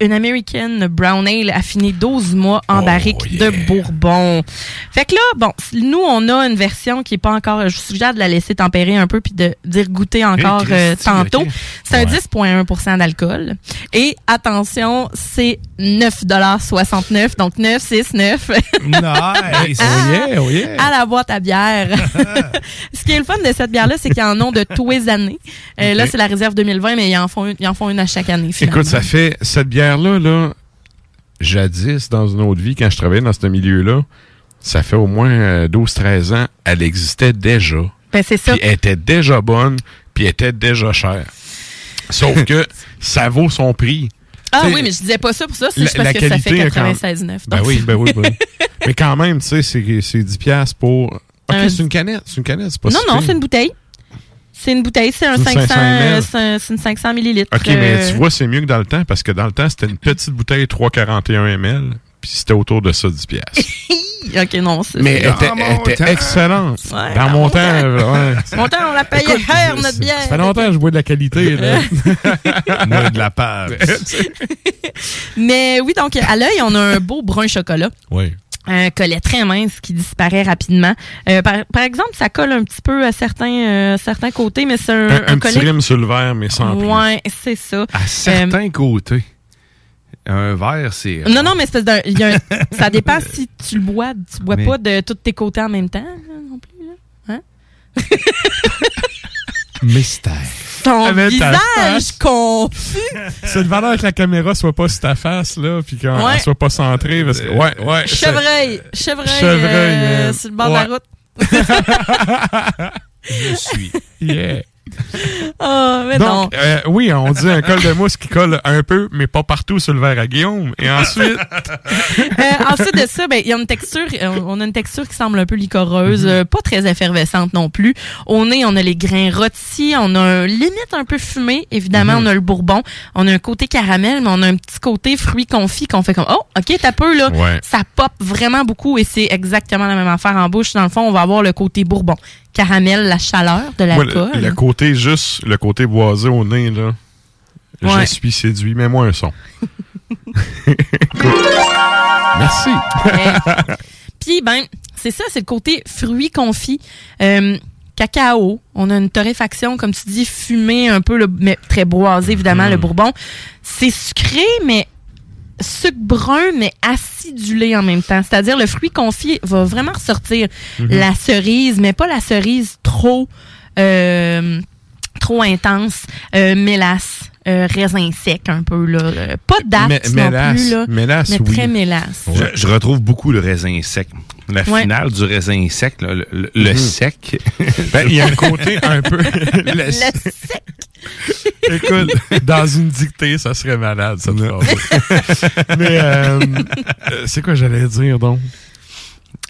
une American Brown Ale affinée 12 mois en barrique de Bourbon. Fait que là, bon, nous, on a une version qui est pas encore... Je vous suggère de la laisser tempérer un peu puis de dire goûter encore euh, tantôt. ok. C'est un Ouais. 10,1% d'alcool. Et attention, c'est 9,69 donc 9,69 Nice! Oh yeah, oh yeah! [laughs] à la boîte à bière. [laughs] Ce qui est le fun de cette bière-là, c'est qu'ils en ont de tous les années. Euh, Là, c'est la réserve 2020, mais ils en font une, ils en font une à chaque année. finalement. Écoute, ça fait cette bière-là, là, jadis, dans une autre vie, quand je travaillais dans ce milieu-là, ça fait au moins euh, 12-13 ans, elle existait déjà. Ben, c'est ça. Puis elle était déjà bonne, puis elle était déjà chère. Sauf que [laughs] ça vaut son prix. Ah T'sais, oui, mais je disais pas ça pour ça, c'est juste parce la que ça fait qualité, quand- 96,9. Ben Donc, oui, ben oui, ben oui. [laughs] Mais quand même, tu sais, c'est c'est 10 piastres pour... OK, Un- c'est une canette, c'est une canette, c'est pas Non, si non, c'est une bouteille. C'est une bouteille, c'est un C'est une 500, 500 euh, ml. c'est un- c'est une 500 millilitres. OK, mais euh, tu vois, c'est mieux que dans le temps, parce que dans le temps, c'était une petite bouteille 341 ml, puis c'était autour de ça 10 piastres. [laughs] OK, non, c'est Mais elle c'est- était, elle était excellente. Ouais, dans dans mon mon temps, ouais. [laughs] Mon temps, on l'a payé Écoute, cher, notre bière. Ça fait longtemps que je bois de la qualité. Là. [laughs] Moi, de la pâte. Mais oui, donc, à l'œil, on a un beau brun chocolat. oui. Un collet très mince qui disparaît rapidement. Euh, par, par exemple, ça colle un petit peu à certains, euh, certains côtés, mais c'est un, Un, un un petit collet. rime sur le verre, mais sans plus. Ouais, c'est ça. À certains côtés. Un verre, c'est. Non, non, mais c'est d'un- il y a un- [laughs] ça dépend si tu le bois. Tu bois Mais- pas de tous tes côtés en même temps là, non plus. Là. Hein? Mystère. Ton Ah, visage confus. [laughs] C'est le valeur que la caméra soit pas sur ta face, là, puis qu'elle Ouais. soit pas centrée, parce que, ouais, ouais. c'est- Chevreuil. Chevreuil. Chevreuil, euh, sur le bord Ouais. de la route. [laughs] Je suis. Yeah. [laughs] Ah, mais Donc, non. euh, oui, on dit un col de mousse qui colle un peu, mais pas partout sur le verre à Guillaume. Et ensuite, [laughs] Euh, ensuite de ça, ben, il y a une texture, euh, on a une texture qui semble un peu licoreuse, Mhm. euh, pas très effervescente non plus. Au nez, on a les grains rôtis, on a un limite un peu fumé. Évidemment, Mhm. on a le bourbon, on a un côté caramel, mais on a un petit côté fruit confit qu'on fait comme, oh, ok, t'as peu, là. Ouais. Ça pop vraiment beaucoup et c'est exactement la même affaire en bouche. Dans le fond, on va avoir le côté bourbon. Caramel, la chaleur de l'alcool. le, le côté juste, le côté boisé au nez, là, Ouais. je suis séduit. Mets-moi un son. [laughs] Merci. Puis, ben, c'est ça, c'est le côté fruits confits. Euh, cacao, on a une torréfaction, comme tu dis, fumée un peu, le- mais très boisé, évidemment, Mm. le bourbon. C'est sucré, mais sucre brun, mais acidulé en même temps. C'est-à-dire, le fruit confit va vraiment ressortir Mhm. la cerise, mais pas la cerise trop... euh, trop intense. Euh, mélasse, euh, raisin sec un peu, là. Euh, Pas de date Mais- non mélasse, plus, là. mélasse, mais oui. très mélasse. Je, je retrouve beaucoup le raisin sec. La Ouais. finale du raisin sec, là, le, le- le Mhm. sec. [laughs] Ben, il y a un côté un peu. [laughs] le, Le sec. Écoute, dans une dictée, ça serait malade, phrase. [laughs] Mais euh, euh, c'est quoi j'allais dire donc?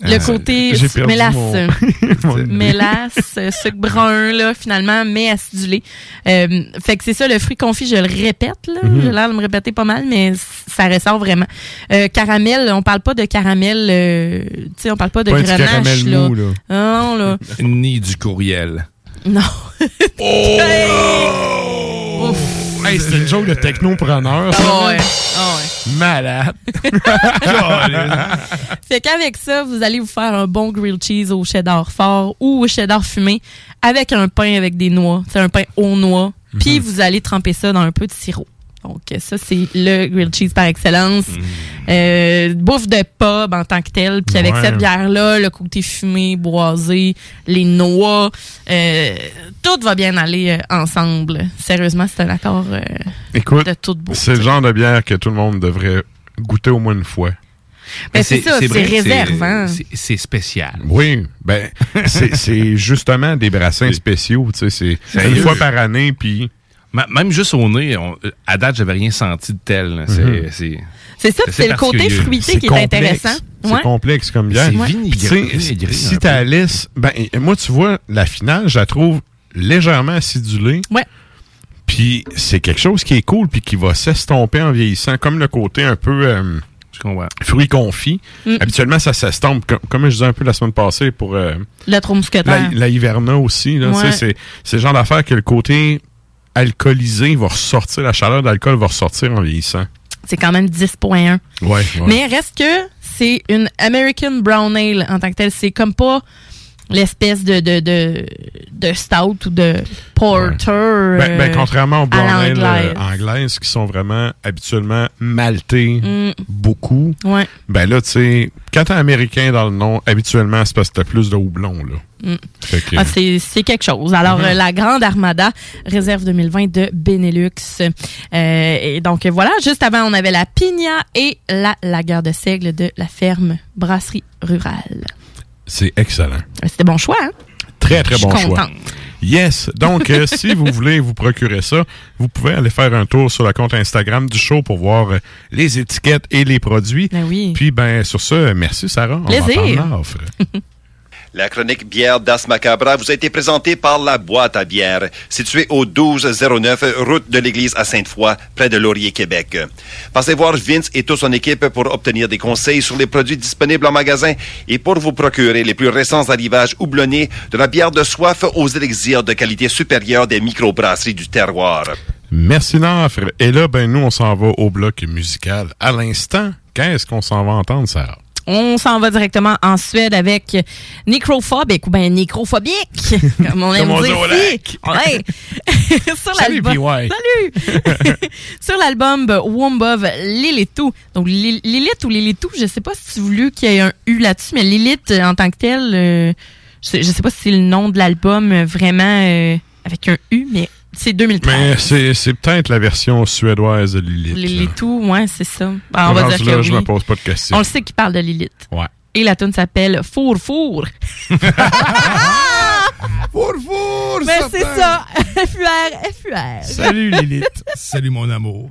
Le Euh, côté perdu mélasse. mon- [laughs] mélasse, euh, sucre brun, là, finalement, mais acidulé. Euh, fait que c'est ça, le fruit confit, je le répète, là. Mhm. J'ai l'air de me répéter pas mal, mais ça ressort vraiment. Euh, caramel, on parle pas de caramel, euh, tu sais, on parle pas de Pas grenache, caramel là. mou, là. Non, là. Ni du courriel. Non. [laughs] Hey, c'est une joke de technopreneur. Ah ouais. Ah ouais. Malade. [laughs] Fait qu'avec ça, vous allez vous faire un bon grilled cheese au cheddar fort ou au cheddar fumé avec un pain avec des noix. C'est un pain aux noix. Puis vous allez tremper ça dans un peu de sirop. Donc ça, c'est le grilled cheese par excellence. Euh, bouffe de pub en tant que tel. Puis avec Ouais. cette bière-là, le côté fumé, boisé, les noix, euh, tout va bien aller euh, ensemble. Sérieusement, c'est un accord euh, Écoute, de toute beauté. c'est le genre de bière que tout le monde devrait goûter au moins une fois. Ben, c'est ça, c'est réservant. c'est- C'est spécial. Oui, ben c'est [laughs] justement des brassins spéciaux, tu sais, c'est une fois par année, puis Même juste au nez, on- à date, j'avais rien senti de tel. C'est c'est- C'est ça, puis c'est le côté fruité qui est intéressant. C'est Ouais. complexe comme bière. C'est Puis, vinaigré, si ta liste, ben moi tu vois la finale, je la trouve légèrement acidulée. Ouais. Puis c'est quelque chose qui est cool puis qui va s'estomper en vieillissant, comme le côté un peu euh, fruits confits. Mm. Habituellement ça s'estompe, comme, comme je disais un peu la semaine passée pour euh, Le mousquetaire. la, la Hiverna aussi. Ouais. c'est le genre d'affaire que le côté alcoolisé va ressortir, la chaleur d'alcool va ressortir en vieillissant. C'est quand même 10.1. Ouais, ouais. Mais reste que c'est une American Brown Ale en tant que telle. C'est comme pas l'espèce de, de, de, de stout ou de porter. Ben, ben, euh, contrairement aux l'anglaise. euh, anglaises qui sont vraiment habituellement maltées Mm. beaucoup, Ouais. ben là, tu sais, quand t'es américain dans le nom, habituellement, c'est parce que t'as plus de houblon, là. Mm. Que- Ah, c'est quelque chose. Alors, Mhm. euh, la Grande Armada, réserve 2020 de Benelux. Euh, et donc, voilà, juste avant, on avait la Pigna et la Lagueur de Seigle de la ferme Brasserie Rurale. C'est excellent. C'était bon choix, hein? Très, très bon choix. Yes. Donc, euh, [laughs] si vous voulez vous procurer ça, vous pouvez aller faire un tour sur le compte Instagram du show pour voir euh, les étiquettes et les produits. Ben oui. Puis, ben, sur ce, merci Sarah. On va Plaisir. prendre l'offre. [laughs] La chronique bière d'As Macabra vous a été présentée par La Boîte à bière, située au 1209 route de l'église à Sainte-Foy, près de Laurier, Québec. Passez voir Vince et toute son équipe pour obtenir des conseils sur les produits disponibles en magasin et pour vous procurer les plus récents arrivages houblonnés de la bière de soif aux élixirs de qualité supérieure des microbrasseries du terroir. Merci l'offre. Et là, ben, nous, on s'en va au bloc musical. À l'instant, qu'est-ce qu'on s'en va entendre, Sarah? On s'en va directement en Suède avec Necrophobic ou bien Nécrophobique, [laughs] comme on aime Comme on dit dire ici. Ouais. [laughs] Sur Salut, PY. Salut! [laughs] Sur l'album Womb of Lilithou. Donc Lil- Lilith ou Lilithou, je sais pas si tu voulu qu'il y ait un U là-dessus, mais Lilith euh, en tant que tel, euh, je, sais, je sais pas si c'est le nom de l'album euh, vraiment euh, avec un U, mais c'est 2013. Mais c'est, c'est peut-être la version suédoise de Lilith. là. Lilithou, ouais, c'est ça. Ben, on va dire là, que je oui. me pose pas de questions. On le sait qu'il parle de Lilith. Ouais. Et la tune s'appelle Four Four. [laughs] Four Four! Mais c'est ça. [laughs] FUR, FUR. Salut Lilith. Salut mon amour.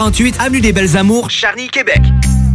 48 Avenue des Belles Amours, Charny, Québec.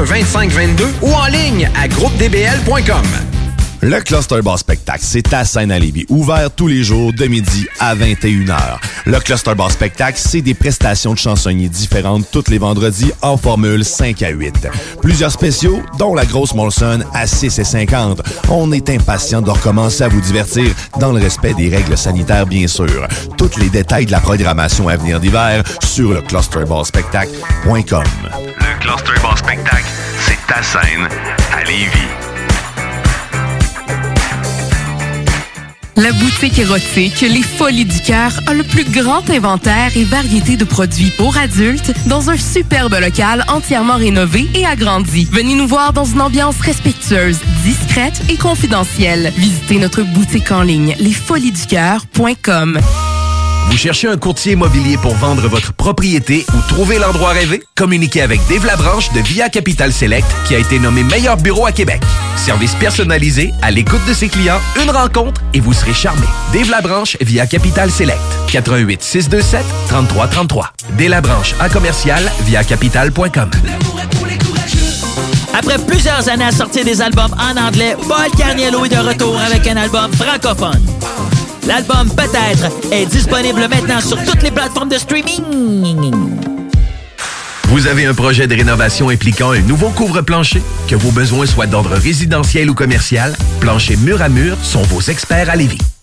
2522 ou en ligne à groupedbl.com. Le Cluster Bar Spectacle, c'est à Lévis, ouvert tous les jours de midi à 21h. Le Cluster Bar Spectacle, c'est des prestations de chansonniers différentes tous les vendredis en formule 5 à 8. Plusieurs spéciaux, dont la grosse Molson à 6 et 50. On est impatient de recommencer à vous divertir dans le respect des règles sanitaires, bien sûr. Tous les détails de la programmation à venir d'hiver sur le clusterbarspectacle.com. Le Cluster Bar Spectacle, c'est ta scène à Lévis. La boutique érotique Les Folies du Cœur a le plus grand inventaire et variété de produits pour adultes dans un superbe local entièrement rénové et agrandi. Venez nous voir dans une ambiance respectueuse, discrète et confidentielle. Visitez notre boutique en ligne lesfoliesducoeur.com. Vous cherchez un courtier immobilier pour vendre votre propriété ou trouver l'endroit rêvé? Communiquez avec Dave Labranche de Via Capital Select qui a été nommé meilleur bureau à Québec. Service personnalisé, à l'écoute de ses clients, une rencontre et vous serez charmé. Dave Labranche via Capital Select. 88 627 3333. Dave Labranche à commercial via capital.com. Après plusieurs années à sortir des albums en anglais, Paul Carniello est de retour avec un album francophone. L'album Peut-être est disponible maintenant sur toutes les plateformes de streaming. Vous avez un projet de rénovation impliquant un nouveau couvre-plancher? Que vos besoins soient d'ordre résidentiel ou commercial, Plancher Mur à Mur sont vos experts à Lévis.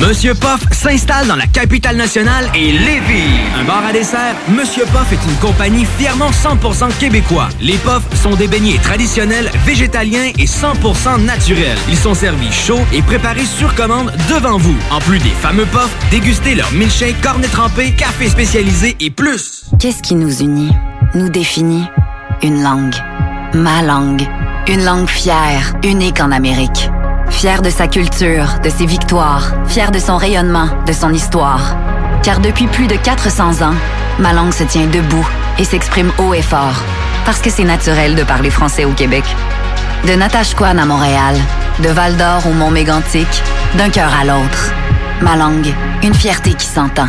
Monsieur Poff s'installe dans la capitale nationale et Lévis. Un bar à dessert, Monsieur Poff est une compagnie fièrement 100% québécois. Les Poffs sont des beignets traditionnels, végétaliens et 100% naturels. Ils sont servis chauds et préparés sur commande devant vous. En plus des fameux Poffs, dégustez leur milkshake, cornet trempé, café spécialisé et plus. Qu'est-ce qui nous unit, nous définit? Une langue. Ma langue. Une langue fière, unique en Amérique. Fière de sa culture, de ses victoires, fière de son rayonnement, de son histoire. Car depuis plus de 400 ans, ma langue se tient debout et s'exprime haut et fort. Parce que c'est naturel de parler français au Québec. De Natashquan à Montréal, de Val d'Or au Mont Mégantic, d'un cœur à l'autre. Ma langue, une fierté qui s'entend.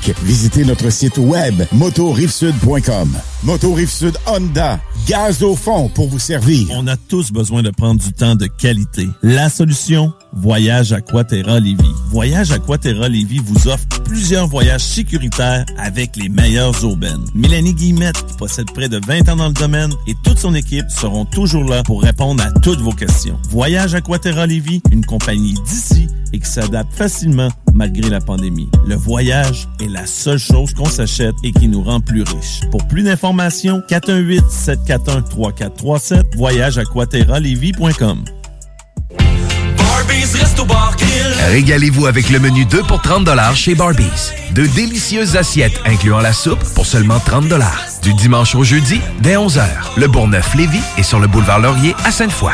Visitez notre site web motorivesud.com. Moto Rive-Sud Honda, gaz au fond pour vous servir. On a tous besoin de prendre du temps de qualité. La solution, Voyage Aquaterra Lévis. Voyage Aquaterra Lévis vous offre plusieurs voyages sécuritaires avec les meilleures aubaines. Mélanie Guillemette, qui possède près de 20 ans dans le domaine, et toute son équipe seront toujours là pour répondre à toutes vos questions. Voyage Aquaterra Lévis, une compagnie d'ici et qui s'adapte facilement malgré la pandémie. Le voyage est la seule chose qu'on s'achète et qui nous rend plus riches. Pour plus d'informations, 418-741-3437, voyage Régalez-vous avec le menu 2 pour 30 chez Barbies. De délicieuses assiettes incluant la soupe pour seulement 30 Du dimanche au jeudi, dès 11h. Le Bourgneuf-Lévis est sur le boulevard Laurier à Sainte-Foy.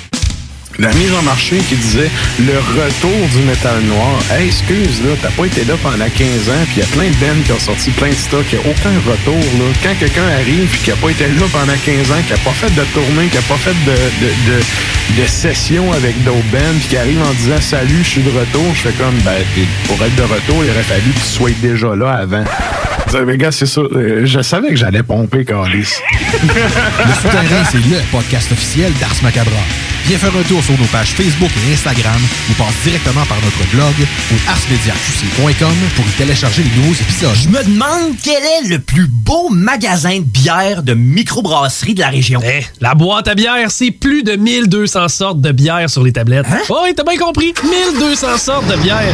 La mise en marché qui disait le retour du métal noir. Excuse, là, t'as pas été là pendant 15 ans, puis il y a plein de bands qui ont sorti plein de stocks, il n'y a aucun retour, là. Quand quelqu'un arrive, puis qui a pas été là pendant 15 ans, qui a pas fait de tournée, qui a pas fait de, de, de, de session avec d'autres bands, puis qui arrive en disant salut, je suis de retour, je fais comme, ben, pour être de retour, il aurait fallu que tu sois déjà là avant. Mais gars, c'est ça. euh, Je savais que j'allais pomper, Calis. [laughs] Le Souterrain, c'est le podcast officiel d'Ars Macabra. Viens faire un tour sur nos pages Facebook et Instagram ou passe directement par notre blog ou arsmediaqc.com pour y télécharger les nouveaux épisodes. Je me demande quel est le plus beau magasin de bière de microbrasserie de la région. Eh, la boîte à bière, c'est plus de 1200 sortes de bière sur les tablettes. Hein? Oh, oui, t'as bien compris. 1200 sortes de bière.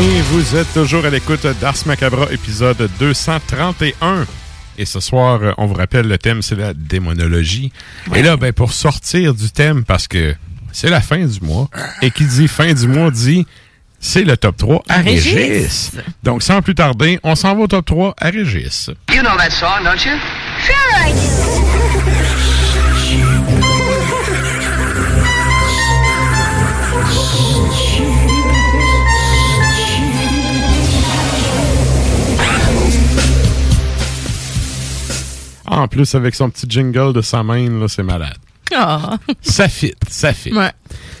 Et vous êtes toujours à l'écoute d'Ars Macabra, épisode 231. Et ce soir, on vous rappelle, le thème, c'est la démonologie. Et là, ben, pour sortir du thème, parce que c'est la fin du mois, et qui dit fin du mois dit c'est le top 3 à, À Régis. Régis. Donc, sans plus tarder, on s'en va au top 3 à Régis. You know that song, don't you? Sure I do. [laughs] En plus, avec son petit jingle de sa main, là, c'est malade. Ah. Ça fit, ça fit. Ouais.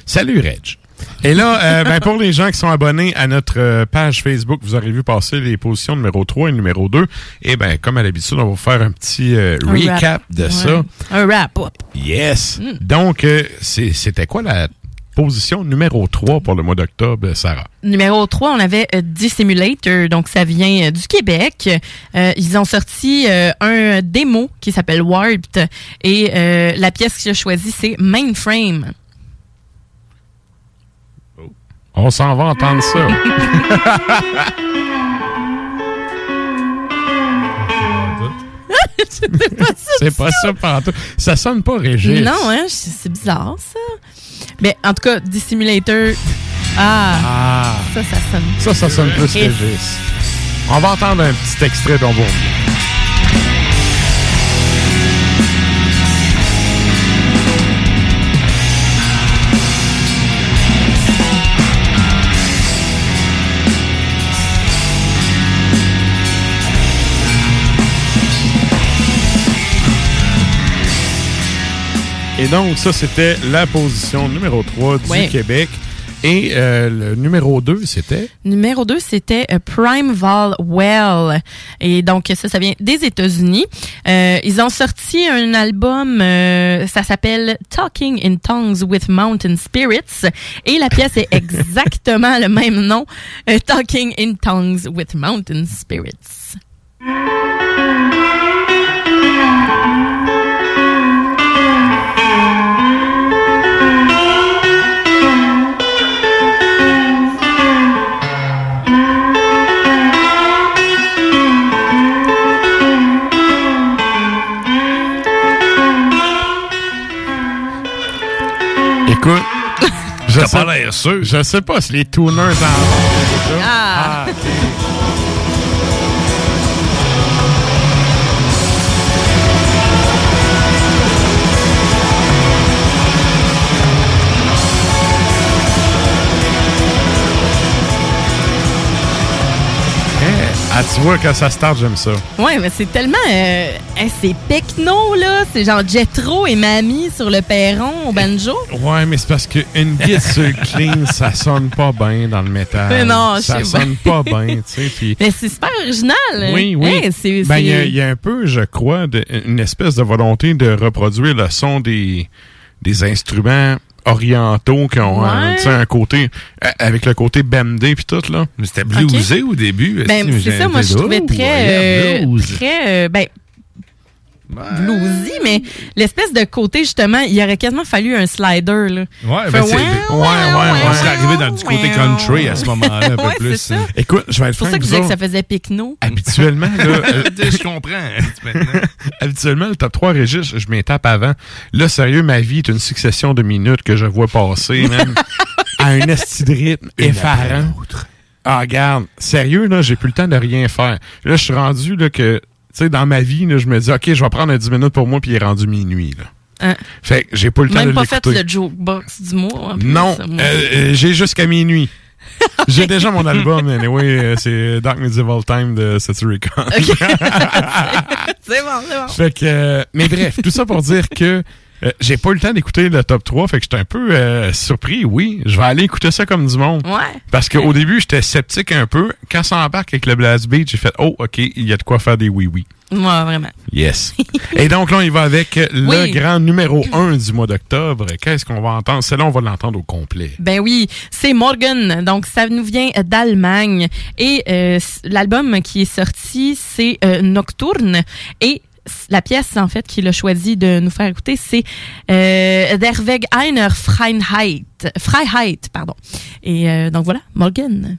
Salut, Reg. Et là, euh, ben, pour les gens qui sont abonnés à notre euh, page Facebook, vous aurez vu passer les positions numéro 3 et numéro 2. Et ben, comme à l'habitude, on va vous faire un petit euh, Un recap de Ouais. ça. Un wrap-up. Yes. Mm. Donc, euh, c'était quoi la position numéro 3 pour le mois d'octobre, Sarah? Numéro 3, on avait euh, Dissimulator, donc ça vient euh, du Québec. Euh, ils ont sorti euh, un démo qui s'appelle Warped et euh, la pièce que j'ai choisie, c'est Mainframe. On s'en va entendre ça. c'est pas ça partout. Ça sonne pas Régis. Non, hein, c'est bizarre ça. Mais en tout cas, Dissimulator. Ah, Ah. ça, ça sonne. Ça, ça sonne plus Régis. On va entendre un petit extrait puis donc, ça, c'était la position numéro 3 du Ouais. Québec. Et euh, le numéro 2, c'était... Numéro 2, c'était euh, Primeval Well. Et donc, ça, ça vient des États-Unis. Euh, ils ont sorti un album, ça s'appelle Talking in Tongues with Mountain Spirits. Et la pièce est exactement le même nom, Talking in Tongues with Mountain Spirits. Je sais, pas l'air sûr. je sais pas si les tuners en Ah! Ah, tu vois, quand ça start, j'aime ça. Ouais, mais c'est tellement... Euh, c'est Pecno, là. C'est genre Jetro et Mamie sur le perron au banjo. Ouais, mais c'est parce qu'une guide sur le clean, ça sonne pas bien dans le métal. Mais non, je Ça sonne pas bien, tu sais. Mais c'est super original. Oui, oui. Hey, c'est, Ben, il y, a- y un peu, je crois, de- une espèce de volonté de reproduire le son des, des instruments orientaux qui ont euh, Ouais. tu sais, un côté avec le côté bendé puis tout là. C'était bluesé au début Ben, c'est ça, moi, je trouvais très, euh, très, euh, ben, bluesy, mais l'espèce de côté, justement, il aurait quasiment fallu un slider, là. Ouais, Fait ben c'est. ouais, Ouais, ouais, ouais. On serait arrivé dans du côté country à ce moment-là, un peu Ouais, plus. ça. écoute je vais être C'est pour franc ça que avec je disais vous que ça faisait Picno. habituellement là, [laughs] euh, Je comprends. hein, maintenant. habituellement le top 3 Régis je m'y tape avant là sérieux ma vie est une succession de minutes que je vois passer [laughs] même à un esti de rythme effarant ah regarde sérieux là j'ai plus le temps de rien faire là je suis rendu là que sais dans ma vie là, je me dis ok je vais prendre un 10 minutes pour moi puis il est rendu minuit là Hein? fait que j'ai pas le temps Même de pas fait le jukebox du mois. non, euh, euh, j'ai jusqu'à minuit. [laughs] J'ai déjà mon album, anyway, euh, c'est Dark Medieval Time de Satyricon. [laughs] c'est bon, c'est bon. fait que, euh, mais bref, tout ça pour dire que euh, j'ai pas eu le temps d'écouter le top 3, fait que j'étais un peu euh, surpris. Oui, je vais aller écouter ça comme du monde. Ouais. Parce qu'au début, j'étais sceptique un peu. Quand ça embarque avec le Blast Beat, j'ai fait, oh, OK, il y a de quoi faire des oui-oui. Moi, vraiment. Yes. [laughs] Et donc là, on y va avec le Oui. grand numéro 1 du mois d'octobre. Qu'est-ce qu'on va entendre? Celle-là, on va l'entendre au complet. Ben oui, c'est Morgan. Donc, ça nous vient d'Allemagne. Et euh, l'album qui est sorti, c'est euh, Nocturne. Et la pièce, en fait, qu'il a choisi de nous faire écouter, c'est euh, Der Weg einer Freiheit. Pardon. Et euh, donc voilà, Morgan.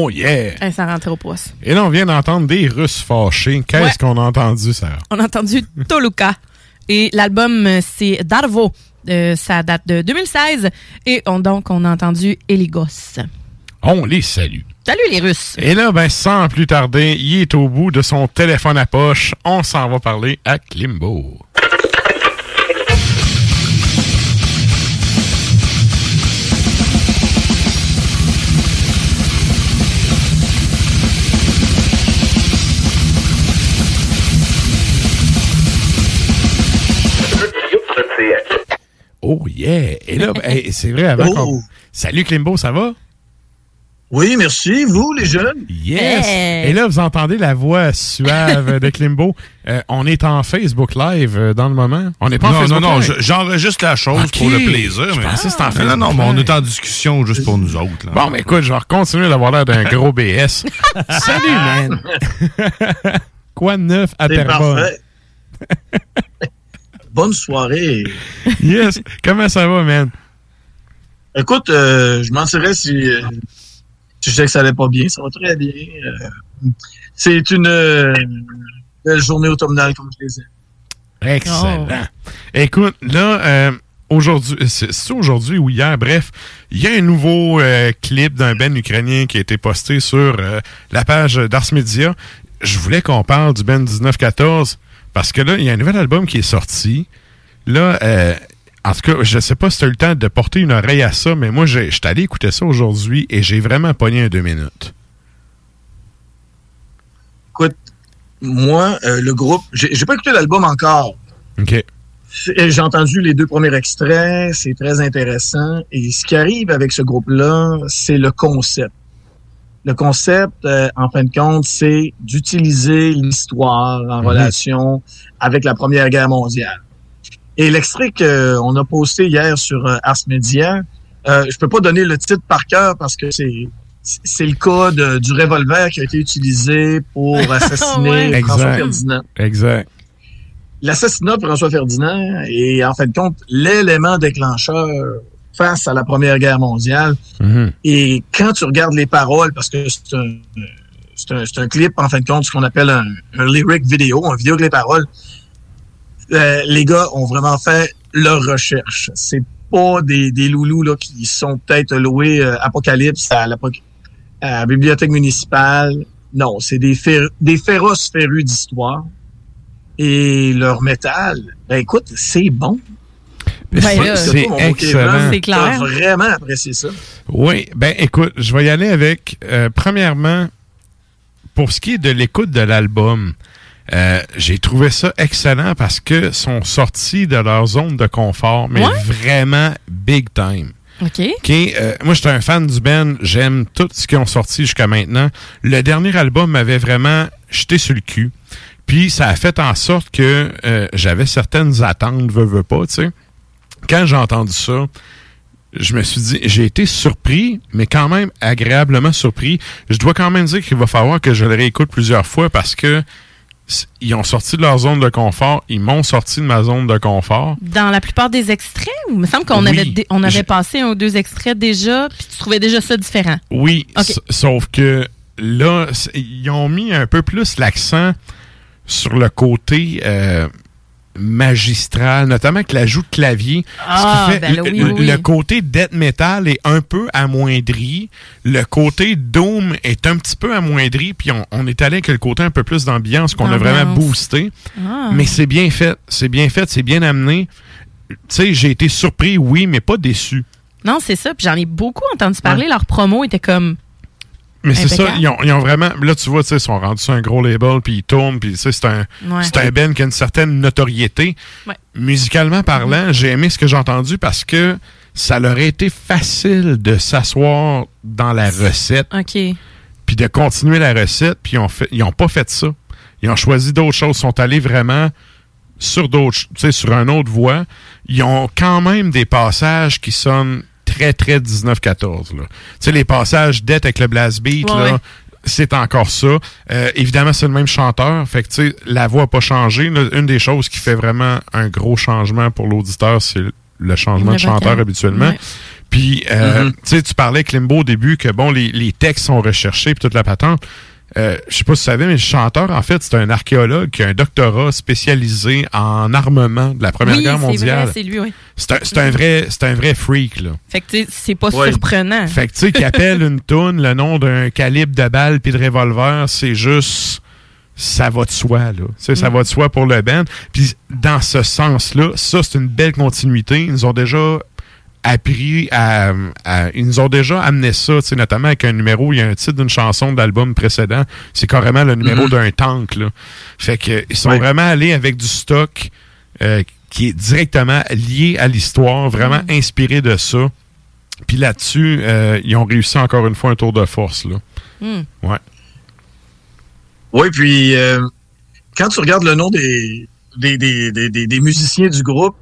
Oh yeah! Ça rentrait au poisse. Et là, on vient d'entendre des Russes fâchés. Qu'est-ce Ouais. qu'on a entendu, Sarah? On a entendu Toluca. Et l'album, euh, c'est Darvo. Euh, ça date de 2016. Et on, donc, on a entendu Eligos. On les salue. Salut les Russes! Et là, ben, sans plus tarder, il est au bout de son téléphone à poche. On s'en va parler à Klimbo. Oh yeah! Et là, [laughs] hey, c'est vrai, avant Oh. qu'on... Salut Klimbo, ça va? Oui, merci. Vous, les jeunes? Yes! Et là, vous entendez la voix suave de Klimbo. [laughs] Euh, on est en Facebook Live euh, dans le moment. On n'est pas en Non, Facebook non, non, je- j'enregistre la chose pour le plaisir. Je mais- pensais en Non, Facebook Non, non, mais on est en discussion juste pour nous autres. là. Bon, mais écoute, je vais continuer d'avoir l'air d'un gros BS. [laughs] Salut, man! Quoi de neuf à C'est Terrebonne? Bonne soirée. [laughs] Yes! Comment ça va, man? Écoute, euh, je mentirais si, euh, si je disais que ça allait pas bien. Ça va très bien. Euh, c'est une belle journée automnale, comme je les ai. Excellent. Écoute, là, aujourd'hui, c'est aujourd'hui ou hier, bref, il y a un nouveau clip d'un band ukrainien qui a été posté sur la page d'Ars Media. Je voulais qu'on parle du band 1914 parce que là, il y a un nouvel album qui est sorti. Là, euh, en tout cas, je sais pas si tu as eu le temps de porter une oreille à ça, mais moi, j'ai- j'étais allé écouter ça aujourd'hui et j'ai vraiment pogné un deux minutes. Écoute, moi, euh, le groupe, j'ai pas écouté l'album encore. OK. J'ai entendu les deux premiers extraits, c'est très intéressant. Et ce qui arrive avec ce groupe-là, c'est le concept. Le concept, euh, en fin de compte, c'est d'utiliser l'histoire en Mhm. relation avec la Première Guerre mondiale. Et l'extrait qu'on a posté hier sur euh, Ars Media, euh, je peux pas donner le titre par cœur parce que c'est c'est le cas de- du revolver qui a été utilisé pour [laughs] assassiner François Exact. Ferdinand Exact. l'assassinat de François Ferdinand est en fin de compte l'élément déclencheur face à la Première Guerre mondiale. Mhm. Et quand tu regardes les paroles, parce que c'est un, clip, en fin de compte, ce qu'on appelle un, un lyric vidéo, un vidéo avec les paroles, euh, les gars ont vraiment fait leur recherche. C'est pas des, des loulous là, qui sont peut-être loués euh, Apocalypse à, la bibliothèque municipale. Non, c'est des, fér- des féroces férus d'histoire. Et leur métal, ben écoute, c'est bon. Ben, c'est- excellent. C'est clair. vraiment apprécié ça. Oui, ben écoute, je vais y aller avec, euh, premièrement, pour ce qui est de l'écoute de l'album, euh, j'ai trouvé ça excellent parce que sont sortis de leur zone de confort, mais Ouais? vraiment big time. OK. OK, euh, moi, j'étais un fan du band. J'aime tout ce qu'ils ont sorti jusqu'à maintenant. Le dernier album m'avait vraiment jeté sur le cul. Puis, ça a fait en sorte que euh, j'avais certaines attentes, veux, veux pas, tu sais. Quand j'ai entendu ça, je me suis dit, j'ai été surpris, mais quand même agréablement surpris. Je dois quand même dire qu'il va falloir que je le réécoute plusieurs fois parce que ils ont sorti de leur zone de confort, ils m'ont sorti de ma zone de confort. Dans la plupart des extraits, il me semble qu'on Oui. avait, on avait Je- passé un ou deux extraits déjà, puis tu trouvais déjà ça différent. Oui, sauf que là, ils ont mis un peu plus l'accent sur le côté euh, magistral, notamment avec l'ajout de clavier. Ah, ce qui fait ben là, le, oui, le- oui. le côté death metal est un peu amoindri. Le côté doom est un petit peu amoindri. Puis on, on est allé avec le côté un peu plus d'ambiance qu'on a vraiment boosté. Ah. Mais c'est bien fait. C'est bien fait. C'est bien amené. Tu sais, j'ai été surpris, oui, mais pas déçu. Non, c'est ça. Puis j'en ai beaucoup entendu parler. Leur promo était comme. Mais c'est ça, ils ont, ils ont vraiment. Là, tu vois, tu sais, ils sont rendus sur un gros label, puis ils tournent, puis tu sais, c'est un, Ouais. c'est un band qui a une certaine notoriété. Ouais. Musicalement parlant, j'ai aimé ce que j'ai entendu parce que ça leur a été facile de s'asseoir dans la recette, OK. puis de continuer la recette, puis ils ont, fait, ils ont pas fait ça. Ils ont choisi d'autres choses, sont allés vraiment sur d'autres, tu sais, sur un autre voie. Ils ont quand même des passages qui sonnent très, très 19-14, là. Tu sais, les passages d'être avec le blast beat, Ouais, là, ouais. c'est encore ça. Euh, évidemment, c'est le même chanteur. Fait que, tu sais, la voix n'a pas changé. Là, une des choses qui fait vraiment un gros changement pour l'auditeur, c'est le- changement Le de chanteur vocal. habituellement. Ouais. Puis, euh, Mhm. tu sais, tu parlais, Klimbo, au début, que bon, les, les textes sont recherchés, puis toute la patente. Euh, je sais pas si tu savais, mais le chanteur, en fait, c'est un archéologue qui a un doctorat spécialisé en armement de la Première oui, Guerre c'est mondiale. vrai, c'est lui, oui. C'est un, c'est un vrai, c'est un vrai freak, là. Fait que tu sais, c'est pas Ouais. surprenant. Fait que tu sais, qui appelle une toune le nom d'un calibre de balle puis de revolver, c'est juste ça va de soi là. Ça Mm. va de soi pour le band. Puis dans ce sens-là, ça c'est une belle continuité. Ils nous ont déjà appris à, à- ils nous ont déjà amené ça, tu sais, notamment avec un numéro, il y a un titre d'une chanson de l'album précédent, c'est carrément le numéro Mhm. d'un tank là. Fait que ils sont vraiment allés avec du stock euh, qui est directement lié à l'histoire, vraiment inspiré de ça. Puis là-dessus, euh, ils ont réussi encore une fois un tour de force. Là. Hmm. Ouais. Oui, puis euh, quand tu regardes le nom des, des, des, des, des- des musiciens du groupe,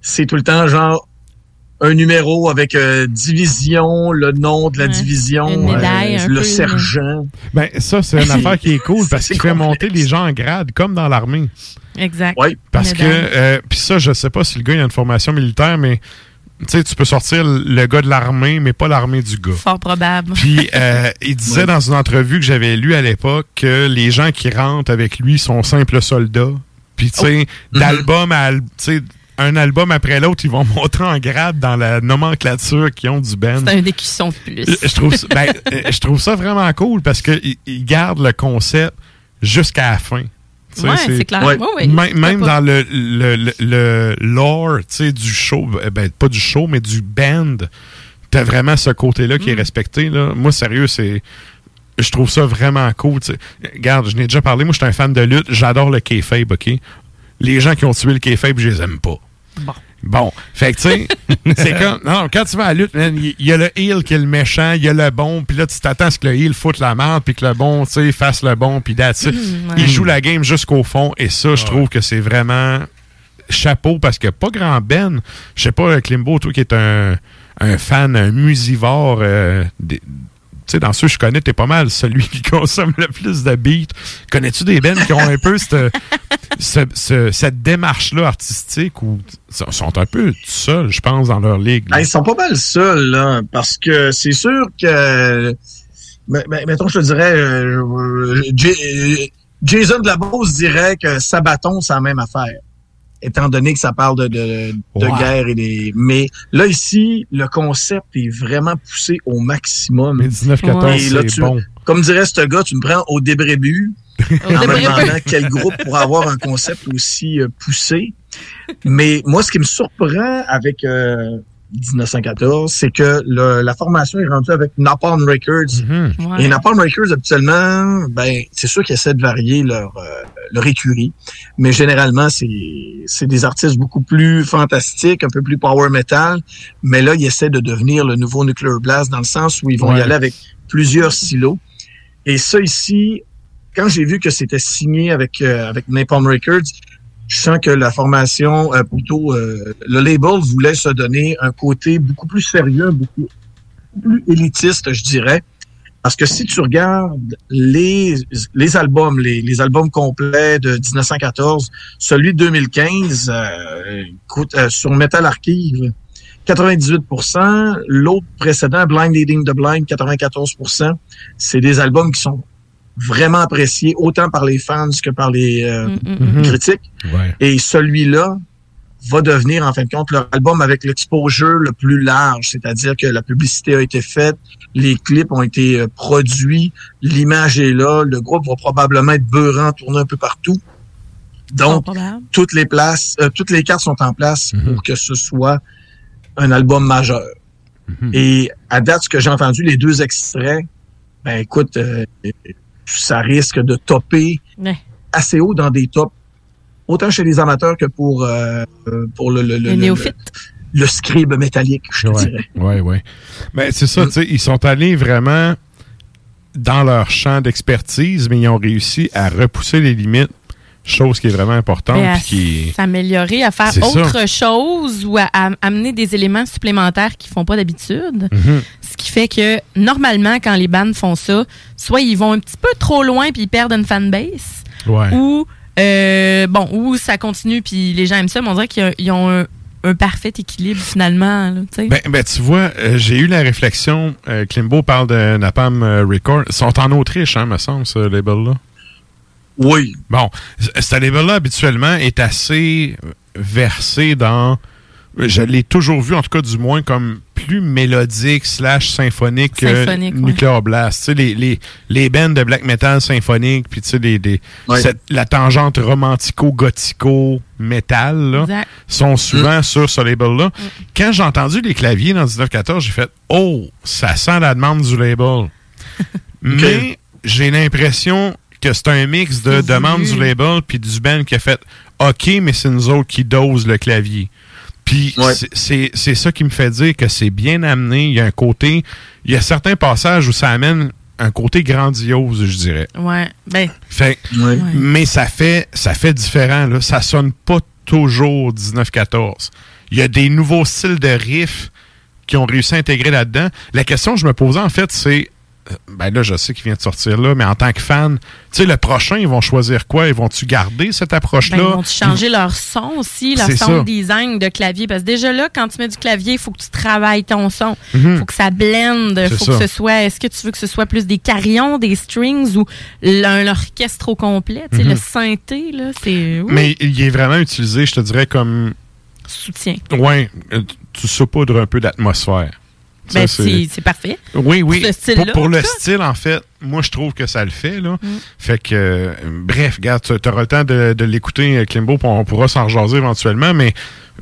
c'est tout le temps genre un numéro avec euh, division, le nom de la division, Une médaille, euh, le peu, sergent. Ben, ça, c'est une [laughs] affaire qui est cool parce qu'il fait monter les gens en grade, comme dans l'armée. Exact. Parce que, euh, puis ça, je sais pas si le gars il a une formation militaire, mais tu sais, tu peux sortir le gars de l'armée, mais pas l'armée du gars. Fort probable. Puis euh, il disait Ouais. dans une entrevue que j'avais lue à l'époque que les gens qui rentrent avec lui sont simples soldats. Puis tu sais, Oh. d'album à al- tu sais, un album après l'autre, ils vont [laughs] monter en grade dans la nomenclature qu'ils ont du band. C'est un décusson de plus. Je trouve, ça- ben, euh, je trouve ça vraiment cool parce qu'ils ils gardent le concept jusqu'à la fin. Ouais, c'est clair. Ouais, ouais, Même, dans le, le, le, le lore du show, euh, ben, pas du show, mais du band, t'as vraiment ce côté-là qui est Mm. respecté. Là. Moi, sérieux, c'est. Je trouve ça vraiment cool. Regarde, je n'ai déjà parlé, moi, je suis un fan de lutte, j'adore le kayfabe, OK? Les gens qui ont tué le kayfabe, je les aime pas. Bon. Bon, fait que tu sais, [laughs] c'est comme non, quand tu vas à la lutte, il y, a le heel qui est le méchant, il y a le bon, puis là tu t'attends à ce que le heel foute la merde, puis que le bon, tu sais, fasse le bon, puis it. Mm, ouais. Il joue la game jusqu'au fond et ça, je trouve que c'est vraiment chapeau parce que pas grand Ben, je sais pas Klimbo, toi qui est un, un fan, un musivore euh, des- sais, dans ceux que je connais, t'es pas mal celui qui [laughs] consomme le plus de beats. Connais-tu des bands qui ont un peu cette, ce- ce- cette démarche-là artistique ou sont un peu seuls, je pense, dans leur ligue? Ben, ils sont pas mal seuls, là, parce que c'est sûr que, ben, ben, mettons, je te dirais, euh, J- Jason de la Beauce dirait que Sabaton, c'est la même affaire, étant donné que ça parle de, de, guerre et des... Mais là, ici, le concept est vraiment poussé au maximum. Mais 19-14, Et là, c'est tu- bon. Comme dirait ce gars, tu me prends au début en me demandant quel groupe pourrait avoir un concept aussi euh, poussé. Mais moi, ce qui me surprend avec euh, 1914, c'est que le- la formation est rendue avec Napalm Records. Ouais. Et Napalm Records, habituellement, ben, c'est sûr qu'ils essaient de varier leur, euh, leur écurie. Mais généralement, c'est c'est des artistes beaucoup plus fantastiques, un peu plus power metal. Mais là, ils essaient de devenir le nouveau Nuclear Blast dans le sens où ils vont y aller avec plusieurs silos. Et ça ici, quand j'ai vu que c'était signé avec, euh, avec Napalm Records, je sens que la formation, euh, plutôt, euh, le label voulait se donner un côté beaucoup plus sérieux, beaucoup plus élitiste, je dirais. Parce que si tu regardes les, les albums, les, les albums complets de 1914, celui de 2015, euh, écoute, euh, sur Metal Archive, 98% l'autre précédent, Blind Leading the Blind, 94% c'est des albums qui sont vraiment appréciés, autant par les fans que par les euh, Mhm. critiques. Ouais. Et celui-là va devenir, en fin de compte, leur album avec l'exposure le plus large, c'est-à-dire que la publicité a été faite, les clips ont été euh, produits, l'image est là, le groupe va probablement être beurrant, tourner un peu partout. Donc, toutes les places, euh, toutes les cartes sont en place pour que ce soit un album majeur. Et à date, ce que j'ai entendu, les deux extraits, ben écoute, euh, ça risque de topper Ouais. assez haut dans des tops, autant chez les amateurs que pour euh, pour le, le, le, Les le- scribe métallique, je te dirais. Ouais, ouais. Mais c'est ça, tu sais, ils sont allés vraiment dans leur champ d'expertise, mais ils ont réussi à repousser les limites, chose qui est vraiment importante. À qui s'améliorer, à faire ça. autre chose ou à, à amener des éléments supplémentaires qu'ils font pas d'habitude. Mhm. Ce qui fait que normalement, quand les bandes font ça, soit ils vont un petit peu trop loin puis ils perdent une fanbase, Ouais. ou euh, bon, ou ça continue puis les gens aiment ça, mais on dirait qu'ils ont un- un parfait équilibre finalement. là. Ben, ben, tu vois, euh, j'ai eu la réflexion. euh, Klimbo parle de Napalm Record. Ils sont en Autriche, hein, me semble, ce label-là. Oui. Bon, ce label-là, habituellement, est assez euh, versé dans. Je l'ai toujours vu, en tout cas, du moins, comme plus mélodique slash symphonique que Symphonique, ouais. Nuclear Blast. Tu sais, les, les, les bands de black metal symphonique, puis tu sais, les, les- Ouais. cette- la tangente romantico-gothico-metal, là, Exact. sont souvent sur ce label-là. Quand j'ai entendu les claviers dans 1914, j'ai fait « Oh, ça sent la demande du label. [laughs] » Mais j'ai l'impression que c'est un mix de demande du label puis du band qui a fait « OK, mais c'est nous autres qui dose le clavier. » Puis c'est ça qui me fait dire que c'est bien amené. Il y a un côté... Il y a certains passages où ça amène un côté grandiose, je dirais. Ouais. Ben, Fait, Mais ça fait, ça fait différent. Là. Ça sonne pas toujours 1914. Il y a des nouveaux styles de riffs qui ont réussi à intégrer là-dedans. La question que je me posais, en fait, c'est... euh, Ben là, je sais qu'il vient de sortir là, mais en tant que fan, tu sais, le prochain, ils vont choisir quoi? Ils vont-tu garder cette approche-là? ben, ils vont changer leur son aussi, leur son design de clavier? Parce que déjà là, quand tu mets du clavier, il faut que tu travailles ton son. Il Mhm. faut que ça blende. Il faut ça. que ce soit. Est-ce que tu veux que ce soit plus des carillons, des strings ou l'orchestre au complet? Tu sais, Mhm. Le synthé, là, c'est. Mais il est vraiment utilisé, je te dirais, comme... Soutien. Ouais, euh, tu saupoudres un peu d'atmosphère. Ben, c'est parfait. Oui, oui. Pour Pour, le style, en fait, moi, je trouve que ça le fait. Là. Mm. Fait que, euh, bref, regarde, tu auras le temps de, de l'écouter, euh, Klimbo, puis on pourra s'en rejaser éventuellement, mais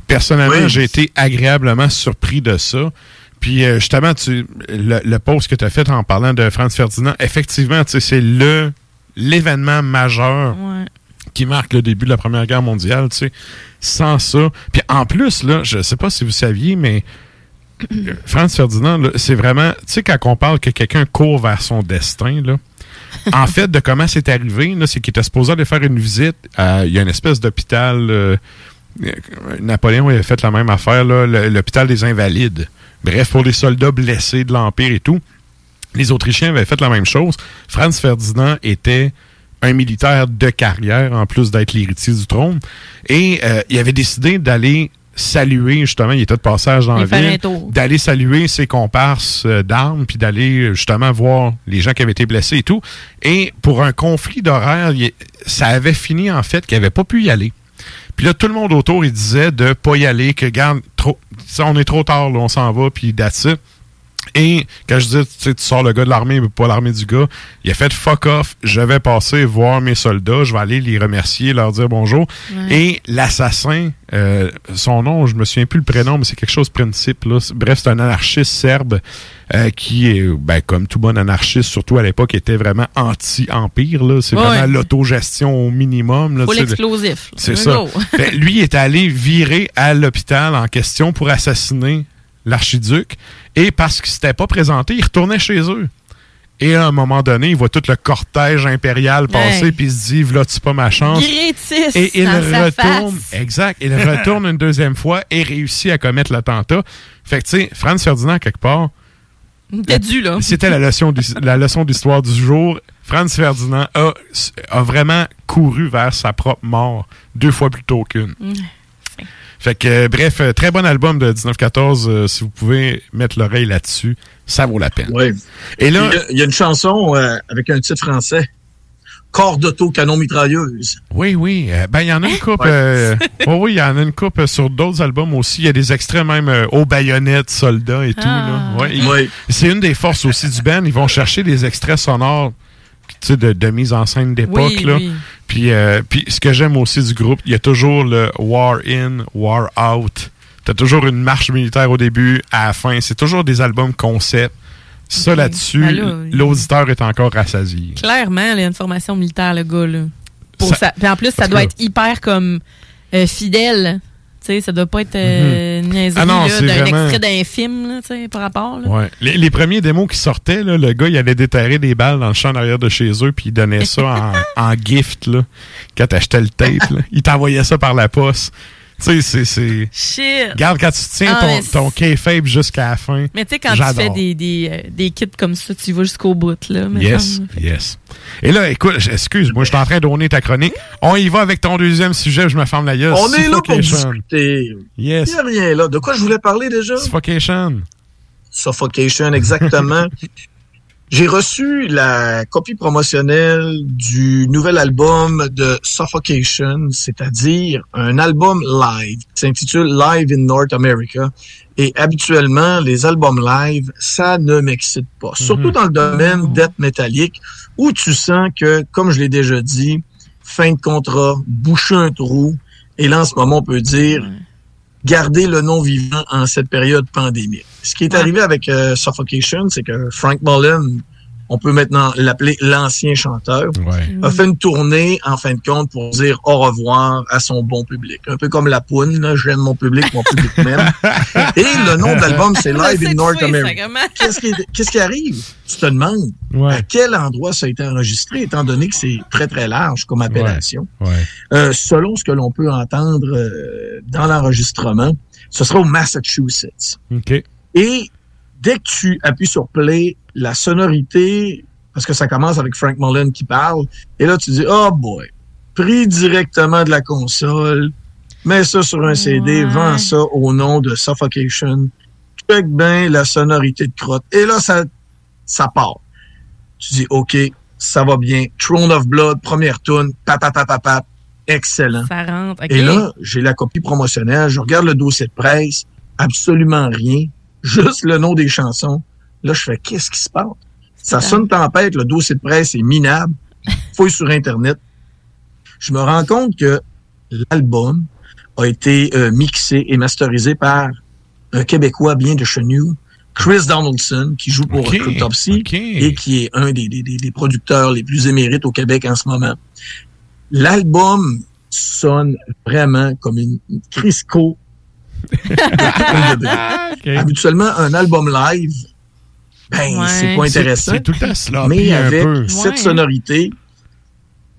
personnellement, Oui. j'ai été agréablement surpris de ça. Puis, euh, justement, tu, le, le post que tu as fait en parlant de Franz Ferdinand, effectivement, tu sais, c'est le l'événement majeur Ouais. qui marque le début de la Première Guerre mondiale, tu sais. Sans ça. Puis en plus, là, je sais pas si vous saviez, mais Franz Ferdinand, c'est vraiment, tu sais, quand on parle que quelqu'un court vers son destin, là, en [laughs] fait, de comment c'est arrivé, c'est qu'il était supposé aller faire une visite. à- Il y a une espèce d'hôpital. euh, euh, Napoléon avait fait la même affaire, l'hôpital des Invalides. Bref, pour les soldats blessés de l'Empire et tout. Les Autrichiens avaient fait la même chose. Franz Ferdinand était un militaire de carrière, en plus d'être l'héritier du trône. Et euh, il avait décidé d'aller saluer, justement, il était de passage dans la ville, d'aller saluer ses comparses euh, d'armes, puis d'aller euh, justement voir les gens qui avaient été blessés et tout. Et pour un conflit d'horaire, ça avait fini en fait qu'il n'avait pas pu y aller. Puis là, tout le monde autour, il disait de pas y aller, que garde, trop, on est trop tard, là, on s'en va, puis that's it. Et quand je dis, tu sais, tu sors le gars de l'armée, mais pas l'armée du gars, il a fait fuck off, je vais passer voir mes soldats, je vais aller les remercier, leur dire bonjour. Ouais. Et l'assassin, euh, son nom, je me souviens plus le prénom, mais c'est quelque chose de principe. Là. Bref, c'est un anarchiste serbe euh, qui est, ben, comme tout bon anarchiste, surtout à l'époque, était vraiment anti-empire. là. C'est Ouais. vraiment l'autogestion au minimum. Là, le- l'explosif. c'est ça. lui est allé virer à l'hôpital en question pour assassiner l'archiduc. Et parce qu'il s'était pas présenté, il retournait chez eux. Et à un moment donné, il voit tout le cortège impérial passer, puis il se dit, là-tu pas ma chance? Et il retourne, exact, il [laughs] retourne une deuxième fois et réussit à commettre l'attentat. Fait que, tu sais, Franz Ferdinand, quelque part, T'es dû, là. c'était la leçon la leçon d'histoire du jour. Franz Ferdinand a, a vraiment couru vers sa propre mort deux fois plus tôt qu'une. Mm. Fait que, euh, bref, euh, très bon album de 1914. euh, si vous pouvez mettre l'oreille là-dessus, ça vaut la peine. Oui. Et là, il y a- il y, a une chanson euh, avec un titre français. Corps d'auto, canon mitrailleuse. Oui, oui. euh, ben, il y en a une coupe. euh, oh oui, il y en a une coupe euh, sur d'autres albums aussi. Il y a des extraits même euh, aux baïonnettes, soldats et tout. là. Ouais, il- Oui. C'est une des forces aussi du band. Ils vont chercher des extraits sonores de, de mise en scène d'époque. Oui, là. oui. Puis, euh, puis ce que j'aime aussi du groupe, il y a toujours le War In, War Out. T'as toujours une marche militaire au début, à la fin. C'est toujours des albums concept. Ça, là-dessus, Ben là, l'auditeur est encore rassasié. Clairement, il y a une formation militaire, le gars, là. Pour Ça- ça- puis en plus, ça doit que- être hyper comme euh, fidèle. Sais, ça doit pas être euh, niaiserie Ah d'un vraiment- extrait d'un film, là, par rapport. Là. Ouais. Les, les premiers démos qui sortaient, là, le gars, il allait déterrer des balles dans le champ derrière de chez eux, puis il donnait ça en, [laughs] en gift, là, quand t'achetais le tape. là. Il t'envoyait ça par la poste. Tu sais, c'est- c'est. Shit. Regarde, quand tu tiens Ah, ton, kayfabe jusqu'à la fin. Mais tu sais, quand tu fais des, des, euh, des kits comme ça, tu y vas jusqu'au bout, là. Yes, yes. Et là, écoute, excuse-moi, je suis en train de donner ta chronique. On y va avec ton deuxième sujet, je me ferme la gueule. On est là pour Suffocation. discuter. Yes. Il n'y a rien là. De quoi je voulais parler déjà? Suffocation. Suffocation, exactement. [laughs] J'ai reçu la copie promotionnelle du nouvel album de Suffocation, c'est-à-dire un album live qui s'intitule Live in North America. Et habituellement, les albums live, ça ne m'excite pas. Surtout dans le domaine death métallique, où tu sens que, comme je l'ai déjà dit, fin de contrat, boucher un trou. Et là, en ce moment, on peut dire, garder le nom vivant en cette période pandémique. Ce qui est arrivé avec euh, Suffocation, c'est que Frank Mullen, on peut maintenant l'appeler l'ancien chanteur, a fait une tournée en fin de compte pour dire au revoir à son bon public. Un peu comme la poune, là, j'aime mon public, mon public [laughs] m'aime. Et le nom de l'album, c'est Live in North America. Qu'est-ce qui, qu'est-ce qui arrive? Tu te demandes à quel endroit ça a été enregistré, étant donné que c'est très, très large comme appellation. Ouais. Euh, selon ce que l'on peut entendre euh, dans l'enregistrement, ce sera au Massachusetts. OK. Et dès que tu appuies sur play, la sonorité, parce que ça commence avec Frank Mullen qui parle, et là tu dis, oh boy, pris directement de la console, mets ça sur un CD, vends ça au nom de Suffocation, check bien la sonorité de crotte. Et là, ça, ça part. Tu dis, OK, ça va bien. Throne of Blood, première tune, papapapapap, excellent. Ça rentre. OK. Et là, j'ai la copie promotionnelle, je regarde le dossier de presse, absolument rien, juste le nom des chansons. Là, je fais, qu'est-ce qui se passe? Ça sonne tempête, le dossier de presse est minable. [laughs] Fouille sur Internet. Je me rends compte que l'album a été euh, mixé et masterisé par un Québécois bien de chez nous, Chris Donaldson, qui joue pour Ok, Cryptopsy et qui est un des, des- des- producteurs les plus émérites au Québec en ce moment. L'album sonne vraiment comme une Crisco. [laughs] [laughs] Habituellement, un album live, ben, Ouais. c'est pas intéressant. c'est tout le temps sloppy Mais un avec peu. cette Ouais. sonorité,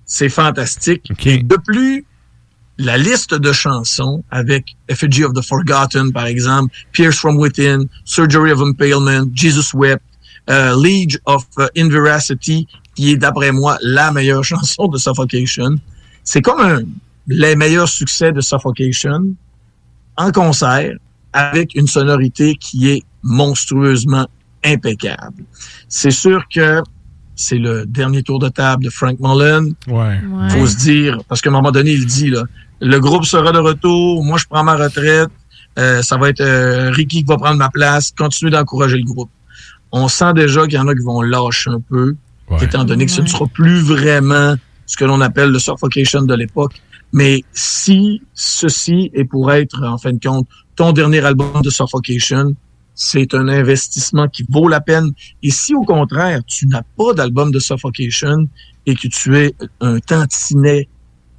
c'est fantastique. De plus, la liste de chansons avec Effigy of the Forgotten, par exemple, Pierce from Within, Surgery of Impalement, Jesus Wept, euh, League of uh, Inveracity, qui est d'après moi la meilleure [laughs] chanson de Suffocation. C'est comme un, les meilleurs succès de Suffocation en concert avec une sonorité qui est monstrueusement impeccable. C'est sûr que c'est le dernier tour de table de Frank Mullen. Ouais. Faut se dire, parce qu'à un moment donné, il dit, là, le groupe sera de retour, moi je prends ma retraite, euh, ça va être euh, Ricky qui va prendre ma place, continuez d'encourager le groupe. On sent déjà qu'il y en a qui vont lâcher un peu, étant donné que ce ne sera plus vraiment ce que l'on appelle le suffocation de l'époque. Mais si ceci est pour être, en fin de compte, ton dernier album de suffocation, c'est un investissement qui vaut la peine. Et si au contraire, tu n'as pas d'album de suffocation et que tu es un tantinet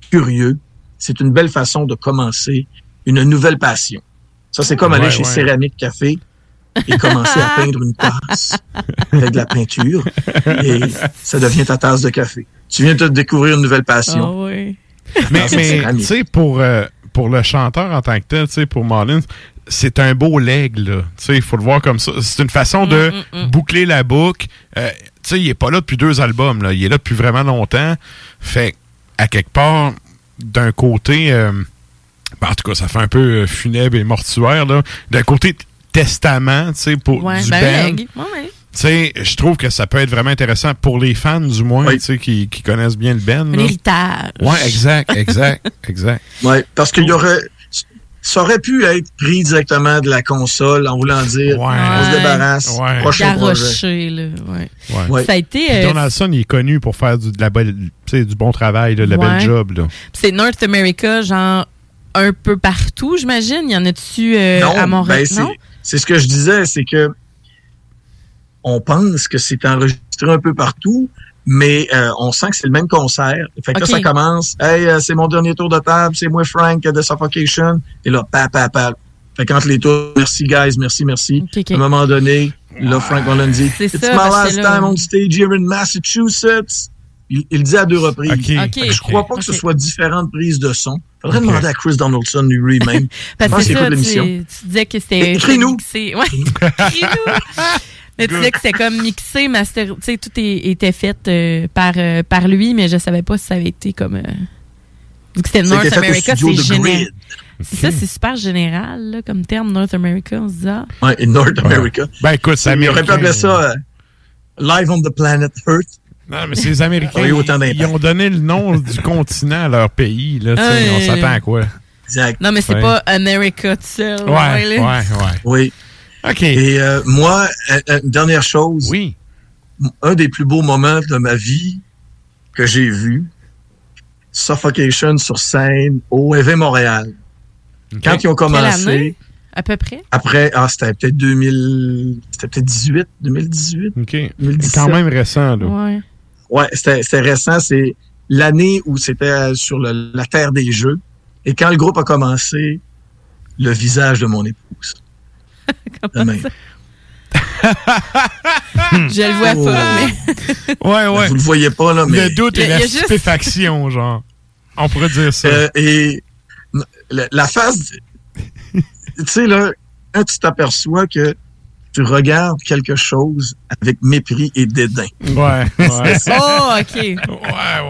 curieux, c'est une belle façon de commencer une nouvelle passion. Ça, c'est comme aller Ouais, chez ouais. Céramique Café et commencer à peindre une tasse avec de la peinture et ça devient ta tasse de café. Tu viens de découvrir une nouvelle passion. Ah oui. Mais, tu sais, pour, euh, pour le chanteur en tant que tel, tu sais, pour Marlins, c'est un beau leg, là. Tu sais, il faut le voir comme ça. C'est une façon de boucler la boucle. Euh, tu sais, il est pas là depuis deux albums, là. Il est là depuis vraiment longtemps. Fait, à quelque part, d'un côté, euh, ben, en tout cas, ça fait un peu euh, funèbre et mortuaire, là. D'un côté, testament, tu sais, pour Ouais, du ben, band. leg. Ouais, ouais. Tu sais, je trouve que ça peut être vraiment intéressant pour les fans, du moins, tu sais, qui, qui connaissent bien le band. Un là. héritage. Ouais, exact, exact, [laughs] exact. Ouais, parce qu'il y aurait. Ça aurait pu être pris directement de la console en voulant dire on se débarrasse, Ouais. prochain projet. Là. Ouais. Ouais. Ça a été. Euh, Donaldson, il est connu pour faire du, de la belle, du bon travail, là, de la Ouais. belle job. C'est North America, genre un peu partout, j'imagine. Il y en a-tu euh, non, à Montréal? ben, c'est- non? c'est ce que je disais, c'est que on pense que c'est enregistré un peu partout, mais euh, on sent que c'est le même concert. Fait que là, ça commence. Hey, euh, c'est mon dernier tour de table, c'est moi Frank de Suffocation. Et là, pa, pa, pa. Fait qu'entre les tours, merci guys, merci, merci. À un moment donné, là, Frank Holland dit C'est It's ça, my parce last time on stage here in Massachusetts. Il, dit à deux reprises. Que Je crois pas que ce soit différentes prises de son. Faudrait demander à Chris Donaldson lui-même. [laughs] Parce Je pense que tu, tu disais que c'était Écris-nous. Ouais. [laughs] Écris-nous. Mais tu disais que c'était comme mixé, master, tu sais, tout est- était fait euh, par, euh, par lui, mais je savais pas si ça avait été comme. euh, vu que c'était North America, c'est. Grid. C'est ça, c'est super général là, comme terme, North America, on se dit ah. Ouais, et North America. Ben écoute, c'est Il aurait pu appeler ça euh, Live on the Planet Earth. Non, mais c'est les Américains. Ça ils, ont donné le nom du continent à leur pays. Là, tu sais, Ouais. On s'attend à quoi? Exact. Non, mais c'est Ouais. pas America tout seul. Ouais, ouais, ouais. Oui. OK. Et euh, moi, une dernière chose. Oui. Un des plus beaux moments de ma vie que j'ai vu, Suffocation sur scène au EV Montréal. Quand ils ont commencé, à peu près? après, ah, c'était peut-être 2000, c'était peut-être 18, 2018. OK. 2017. Quand même récent, là. Ouais. Ouais, c'était c'était récent. C'est l'année où c'était euh, sur le- la terre des jeux. Et quand le groupe a commencé, le visage de mon épouse. [laughs] Même. [laughs] Je le vois Oh. pas, mais. [laughs] Ouais, ouais. Vous le voyez pas, là, mais. Le doute et la juste- stupéfaction, genre. On pourrait dire ça. Euh, et la, la face, tu sais, là, quand tu t'aperçois que tu regardes quelque chose avec mépris et dédain. Ouais, ouais. Oh, OK. Ouais,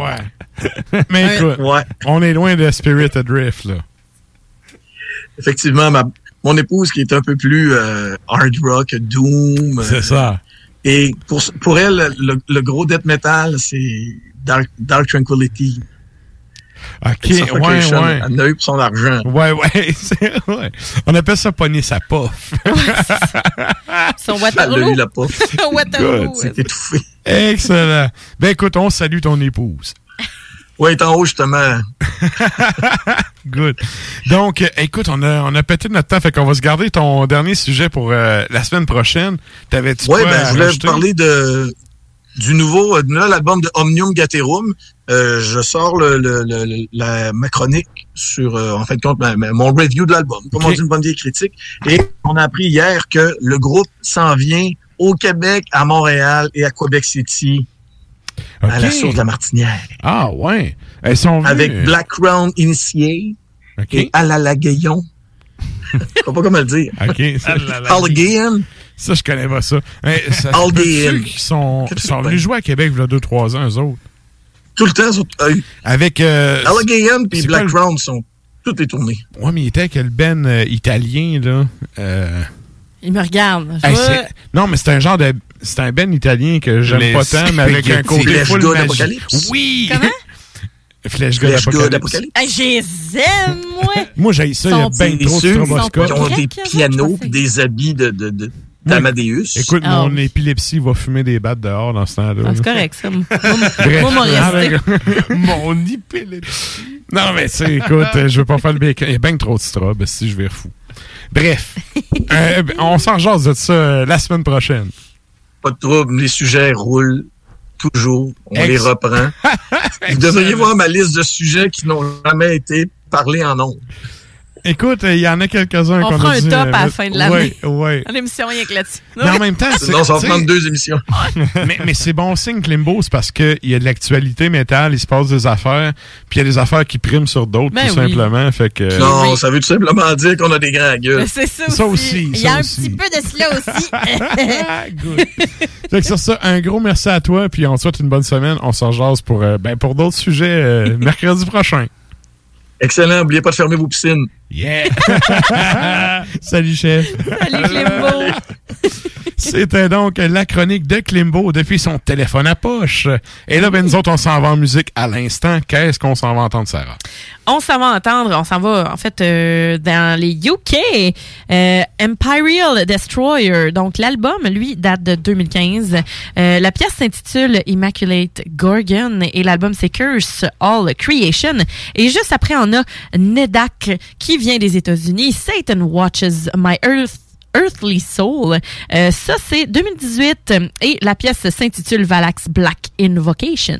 ouais. Mais écoute, Ouais. on est loin de Spirit Adrift, là. Effectivement, ma, mon épouse qui est un peu plus euh, hard rock, doom. C'est euh, ça. Et pour, pour elle, le, le gros death metal, c'est Dark, Dark Tranquility. OK, ouais, ouais. Elle en a eu pour son argent. Ouais, ouais. [laughs] On appelle ça pogner sa pof. [laughs] Son Elle a Waterloo. eu la pof. [laughs] Waterloo. C'est étouffé. Excellent. Ben écoute, on salue ton épouse. Ouais, est en haut, justement. [laughs] Good. Donc, euh, écoute, on a, on a pété notre temps, fait qu'on va se garder ton dernier sujet pour euh, la semaine prochaine. T'avais-tu Oui, ben, je voulais vous parler de, du nouveau, euh, de l'album de Omnium Gaterum. Euh, je sors le, le- le- la, ma chronique sur, euh, en fin de compte, ma- ma- mon review de l'album, comme on dit une bonne vieille critique. Et on a appris hier que le groupe s'en vient au Québec, à Montréal et à Québec City, à la source de la Martinière. Ah, ouais. Elles sont venues. Avec Black Crown Initié et Alalagayon. je sais [laughs] pas comment le dire. OK. Ça, je connais pas ça. Hey, ça qu'ils sont, venus jouer à Québec il y a 2-3 ans, eux autres? Tout le temps, sont, euh, Avec. Euh, et Black le- Crown sont toutes les tournées. Ouais, mais il était avec le Ben euh, italien, là. Euh, Il me regarde. Hey, vois- non, mais c'est un genre de. C'est un Ben italien que j'aime pas tant, mais avec un côté Flèche full magique. Oui! Comment? [laughs] Flèche God Flèche God Apocalypse. Apocalypse. Hey, je les aime, moi. [laughs] Moi, j'ai ça, il y a bien trop de stroboscopes. qui ont des pianos des habits de, de, de, d'Amadeus. Écoute, Ah. mon épilepsie va fumer des battes dehors dans ce temps-là. Ah, c'est correct, ça. Moi, Bref. moi, mon Ah, resté. mon épilepsie. Non, mais tu sais, écoute, je veux pas faire le bacon. Il y a bien trop de strobe, si je vais fou. Bref, [laughs] Euh, on s'en jase de ça euh, la semaine prochaine. Pas de trouble, les sujets roulent toujours. On Ex- les reprend. [laughs] Vous devriez voir ma liste de sujets qui n'ont jamais été parlés en ondes. Écoute, euh, il y en a quelques-uns On qu'on fera a un dit, top euh, à la fin de l'année. Ouais, ouais. L'émission, rien que là-dessus. Mais en même temps, c'est- Sinon, ça va prendre deux émissions. [laughs] mais, mais c'est bon signe, Klimbo, c'est parce qu'il y a de l'actualité métal, il se passe des affaires, puis il y a des affaires qui priment sur d'autres, Ben tout oui. simplement. Fait que, Non, ça veut tout simplement dire qu'on a des grands gueules. C'est ça aussi. Ça aussi, Il y a un aussi. petit peu de cela aussi. [laughs] Good. Fait que sur ça, un gros merci à toi, puis on te souhaite une bonne semaine. On s'en jase pour, euh, ben, pour d'autres sujets euh, [laughs] mercredi prochain. Excellent. N'oubliez pas de fermer vos piscines. Yeah! [laughs] Salut, chef. Salut, Clément. C'était donc la chronique de Klimbo depuis son téléphone à poche. Et là, ben, nous autres, on s'en va en musique à l'instant. Qu'est-ce qu'on s'en va entendre, Sarah? On s'en va entendre, on s'en va en fait euh, dans les UK, euh, Imperial Destroyer. Donc l'album, lui, date de 2015. Euh, la pièce s'intitule Immaculate Gorgon et l'album c'est Curse All Creation. Et juste après, on a Nedak qui vient des États-Unis. Satan Watches My Earth. Earthly Soul. Euh, ça, c'est 2018 et la pièce s'intitule Valax Black Invocation.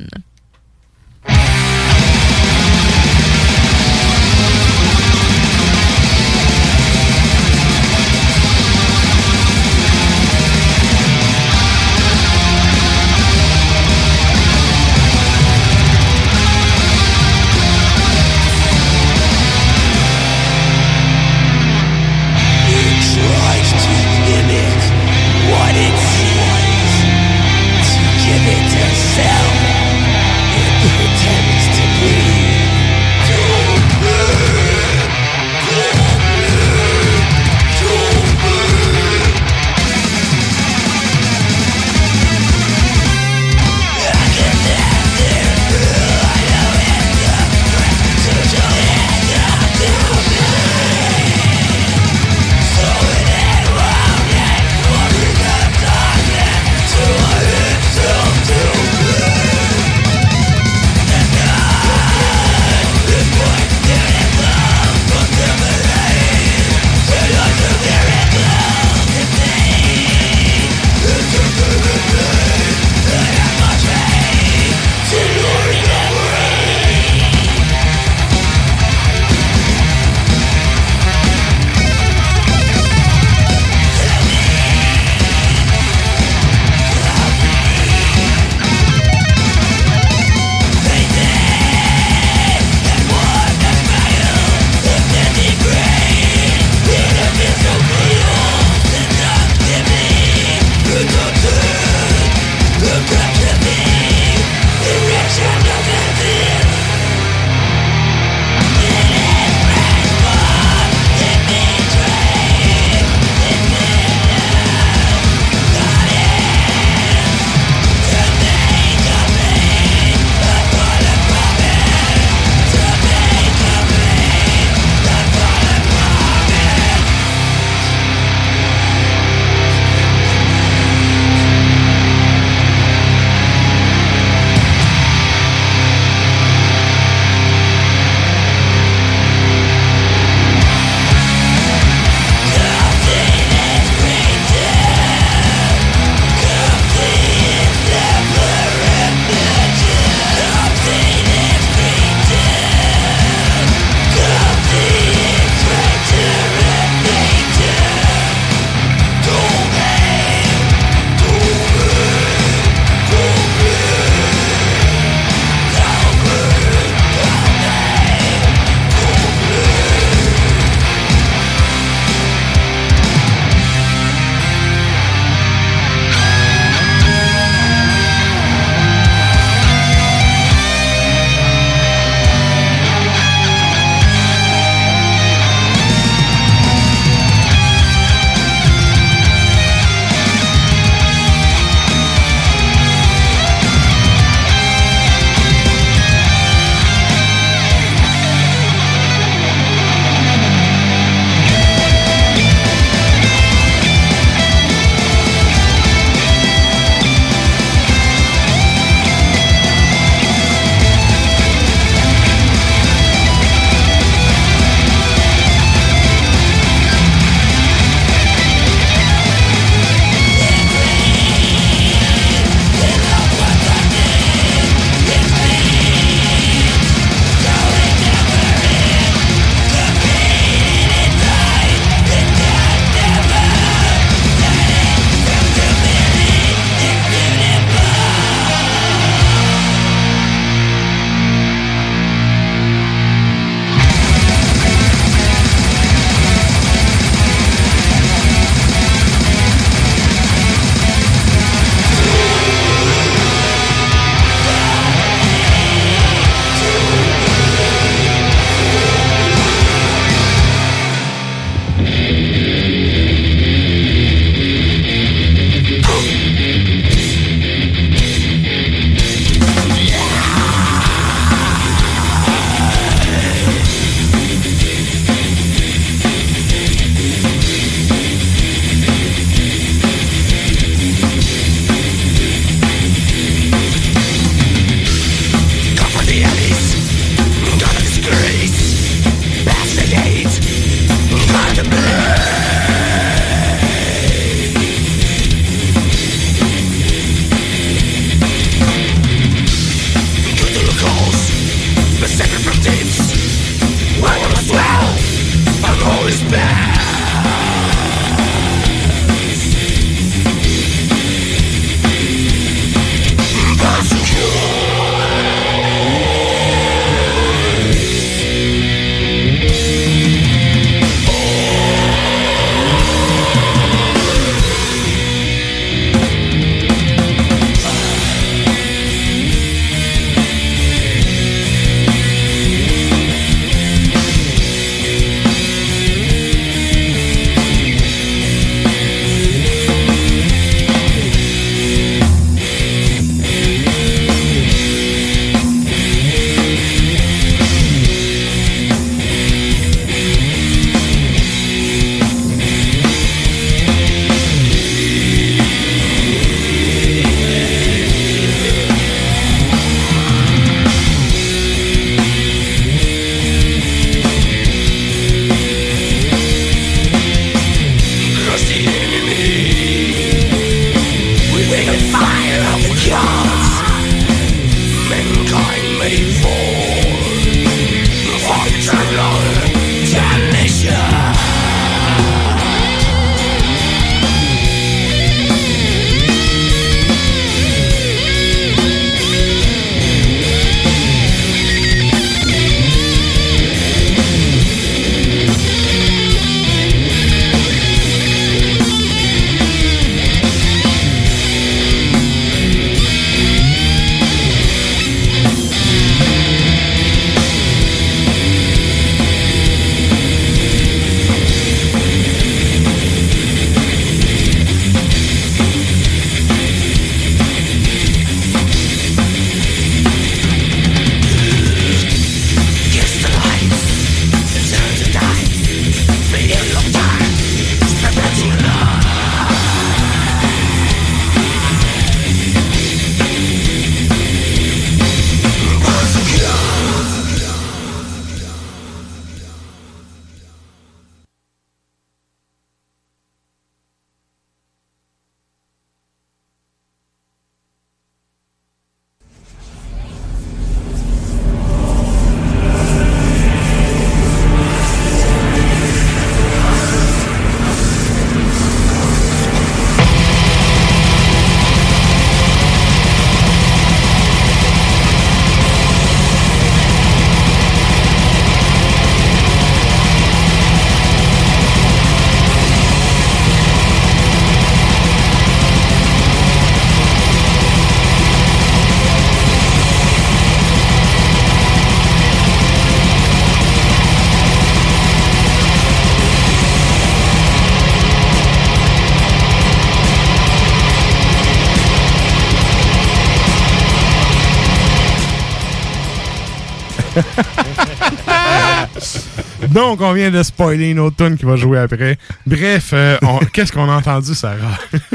Donc, on vient de spoiler une autre tune qui va jouer après. Bref, euh, [laughs] qu'est-ce qu'on a entendu, Sarah? [laughs]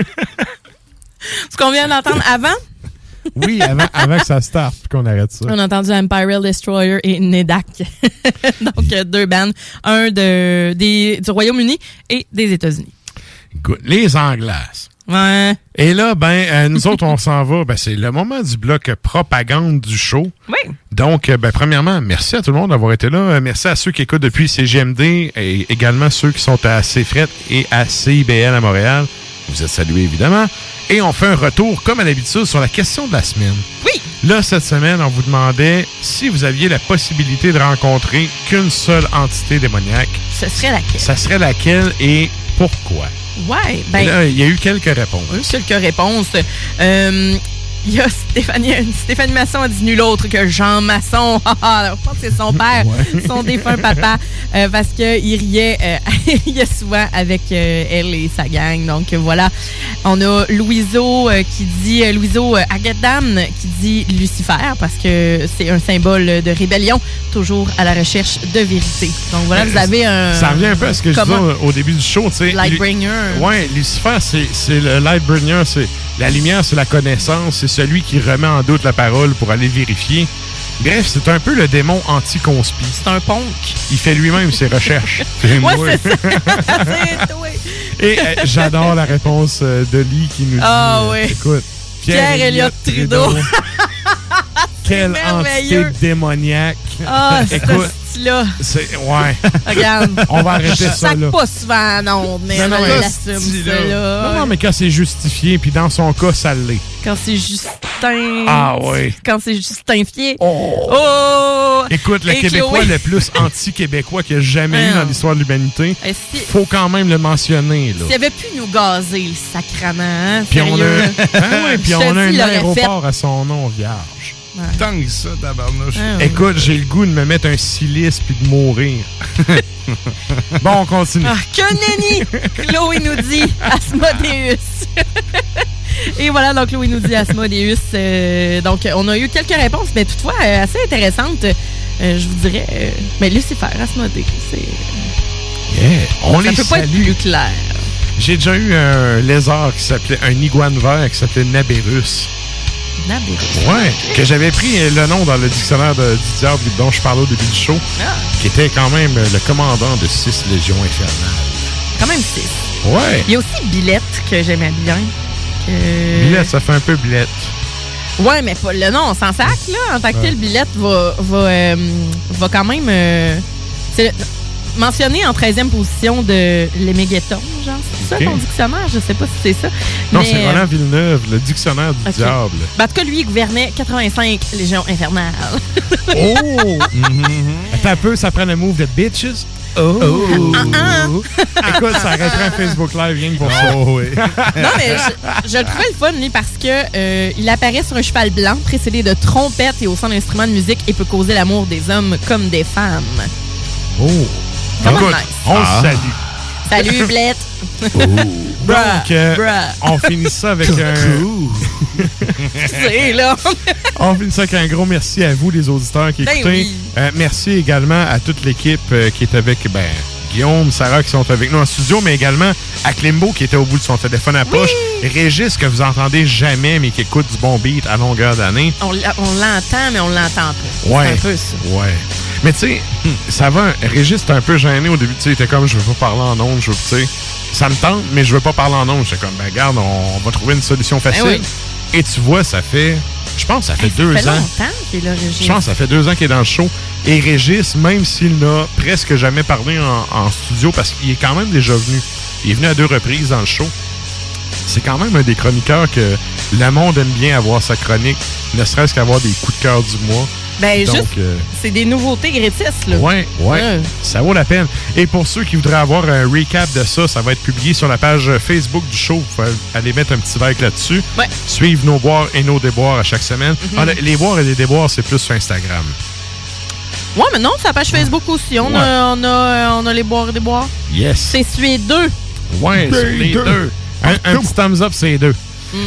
Ce qu'on vient d'entendre avant, oui, avant, avant que ça starte, puis qu'on arrête ça. on a entendu Empire Destroyer et Nedak. [laughs] Donc, euh, deux bands. Un de, des, du Royaume-Uni et des États-Unis. Good. Les Anglas. Ouais. Et là, ben, euh, nous autres, on s'en va. Ben, c'est le moment du bloc propagande du show. Oui. Donc, euh, ben, premièrement, merci à tout le monde d'avoir été là. Euh, Merci à ceux qui écoutent depuis CGMD et également ceux qui sont à CFRET et à CIBL à Montréal. Vous êtes salués, évidemment. Et on fait un retour, comme à l'habitude, sur la question de la semaine. Oui. Là, cette semaine, on vous demandait si vous aviez la possibilité de rencontrer qu'une seule entité démoniaque. Ce serait laquelle? Ça serait laquelle et pourquoi? Ouais, ben. il y a eu quelques réponses. eu quelques réponses. Euh, Il y a Stéphanie, Stéphanie Masson a dit nul autre que Jean Masson. [laughs] Ah, Je pense que c'est son père, son défunt papa, euh, parce qu'il riait, euh, [laughs] il riait souvent avec euh, elle et sa gang. Donc voilà. On a Louiseau euh, qui dit, euh, Louiseau Agadam qui dit Lucifer, parce que c'est un symbole de rébellion, toujours à la recherche de vérité. Donc voilà, vous avez un. Ça revient un peu à ce que je disais au début du show. tu sais. Lightbringer. Lu- Ouais, Lucifer, c'est c'est le Lightbringer. c'est La lumière, c'est la connaissance. C'est celui qui remet en doute la parole pour aller vérifier. Bref, c'est un peu le démon anti-conspi. C'est un punk. Il fait lui-même ses recherches. [laughs] Ouais, c'est ça. [laughs] C'est toi. Et euh, j'adore la réponse euh, de Lee qui nous dit Ah euh, oui. Écoute, Pierre Elliott Trudeau. [laughs] Quelle entité démoniaque. Ah, c'est Écoute, là c'est. Ouais. Regarde. On va arrêter ça là. pas souvent en ondes, mais Non, non, on mais ça, là. Non, non, mais quand c'est justifié, puis dans son cas, ça l'est. Quand c'est Justin. Ah oui. Quand c'est Justin Fier. Oh! Écoute, le Et Québécois Chloé. le plus anti-québécois qu'il y a jamais eu dans l'histoire de l'humanité. Eh, si- Faut quand même le mentionner, là. S'il avait pu nous gazer, le sacrament, hein, Puis on a, [laughs] ouais, puis on a un aéroport à son nom, vierge. Ouais. Tant que ça, tabarnouche. Ouais. Écoute, j'ai le goût de me mettre un silice puis de mourir. [laughs] bon, on continue. Ah, que nenni! Chloé nous dit Asmodeus. [laughs] Et voilà, donc Chloé nous dit Asmodeus. Euh, donc, on a eu quelques réponses, mais toutefois euh, assez intéressantes. Euh, je vous dirais, euh, mais Lucifer, Asmodeus, c'est. Yeah, on ça les peut pas être plus clair. J'ai déjà eu un lézard qui s'appelait, un iguane vert qui s'appelait Naberus. Ouais, que j'avais pris le nom dans le dictionnaire de, du diable dont je parlais au début du show, Ah, qui était quand même le commandant de six légions infernales. quand même six. Ouais. Il y a aussi Billette que j'aimais bien. que- Billette, ça fait un peu billette. Ouais, mais pas le nom, on s'en sac, là. En tant que tel. Billette va, va, euh, va quand même. euh, c'est mentionné en 13e position de l'Emégueton, genre. C'est ça ton dictionnaire? Je sais pas si c'est ça. Non, Mais, c'est Roland Villeneuve, le dictionnaire du diable. ben, en tout cas, lui, il gouvernait 85 légions infernales. Oh! [laughs] Attends un peu, ça prend le move de bitches? Oh! Ah, [laughs] Écoute, ça arrêterait un Facebook Live rien que pour ça. Oh, oui. [laughs] non, mais je, je le trouvais le fun, lui, parce que euh, il apparaît sur un cheval blanc, précédé de trompettes et au son d'instruments de musique et peut causer l'amour des hommes comme des femmes. Oh! Comment Écoute, nice. on Ah. salue. Salut, [laughs] Blette! Donc, euh, on finit ça avec un... C'est [laughs] là! On finit ça avec un gros merci à vous, les auditeurs qui Ben écoutez. oui. Euh, merci également à toute l'équipe euh, qui est avec ben, Guillaume, Sarah qui sont avec nous en studio, mais également à Klimbo qui était au bout de son téléphone à poche. Régis que vous entendez jamais, mais qui écoute du bon beat à longueur d'année. On l'entend, mais on l'entend pas. Ouais. C'est un peu ça. Ouais. Mais tu sais, ça va. Régis était un peu gêné au début. Tu sais, il était comme, je veux pas parler en ondes. Je veux, tu sais, ça me tente, mais je veux pas parler en ondes. J'étais comme, ben, regarde, on, on va trouver une solution facile. Ben oui. Et tu vois, ça fait, je pense, ça fait deux Ça fait ans. qu'il est là, Régis. Je pense que ça fait deux ans qu'il est dans le show. Et Régis, même s'il n'a presque jamais parlé en, en studio, parce qu'il est quand même déjà venu. Il est venu à deux reprises dans le show. C'est quand même un des chroniqueurs que le monde aime bien avoir sa chronique, ne serait-ce qu'avoir des coups de cœur du mois. Ben, Donc, juste, euh, c'est des nouveautés gratistes, là. Ouais, ouais, Ça vaut la peine. Et pour ceux qui voudraient avoir un recap de ça, ça va être publié sur la page Facebook du show. Vous pouvez aller mettre un petit like là-dessus. Ouais. Suivre nos boires et nos déboires à chaque semaine. Mhm. Ah, le- les boires et les déboires, c'est plus sur Instagram. Ouais, mais non, sur la page Facebook aussi. On, a, on, a, on a les boires et des boires. Yes. C'est celui deux. Ouais, Des sur les deux. deux. Un, un petit thumbs up, c'est les deux.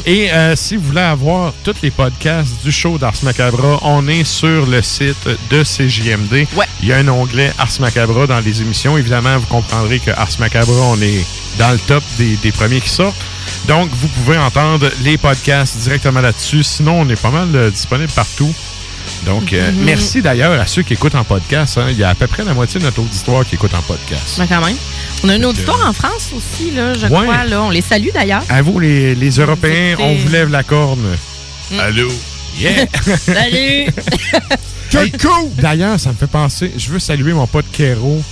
Et euh, si vous voulez avoir tous les podcasts du show d'Ars Macabra, on est sur le site de CJMD. Il y a un onglet Ars Macabra dans les émissions. Évidemment, vous comprendrez que Ars Macabra, on est dans le top des, des premiers qui sortent. Donc, vous pouvez entendre les podcasts directement là-dessus. Sinon, on est pas mal euh, disponible partout. Donc, euh, Mhm. merci d'ailleurs à ceux qui écoutent en podcast. hein. Il y a à peu près la moitié de notre auditoire qui écoute en podcast. Ben, quand même. On a une auditoire en France aussi, là, je Ouais. crois. Là. On les salue d'ailleurs. À vous, les, les Européens, on vous lève la corne. Mm. Allô? Yeah! [laughs] Salut! [laughs] Quel coup! D'ailleurs, ça me fait penser, je veux saluer mon pote Kero.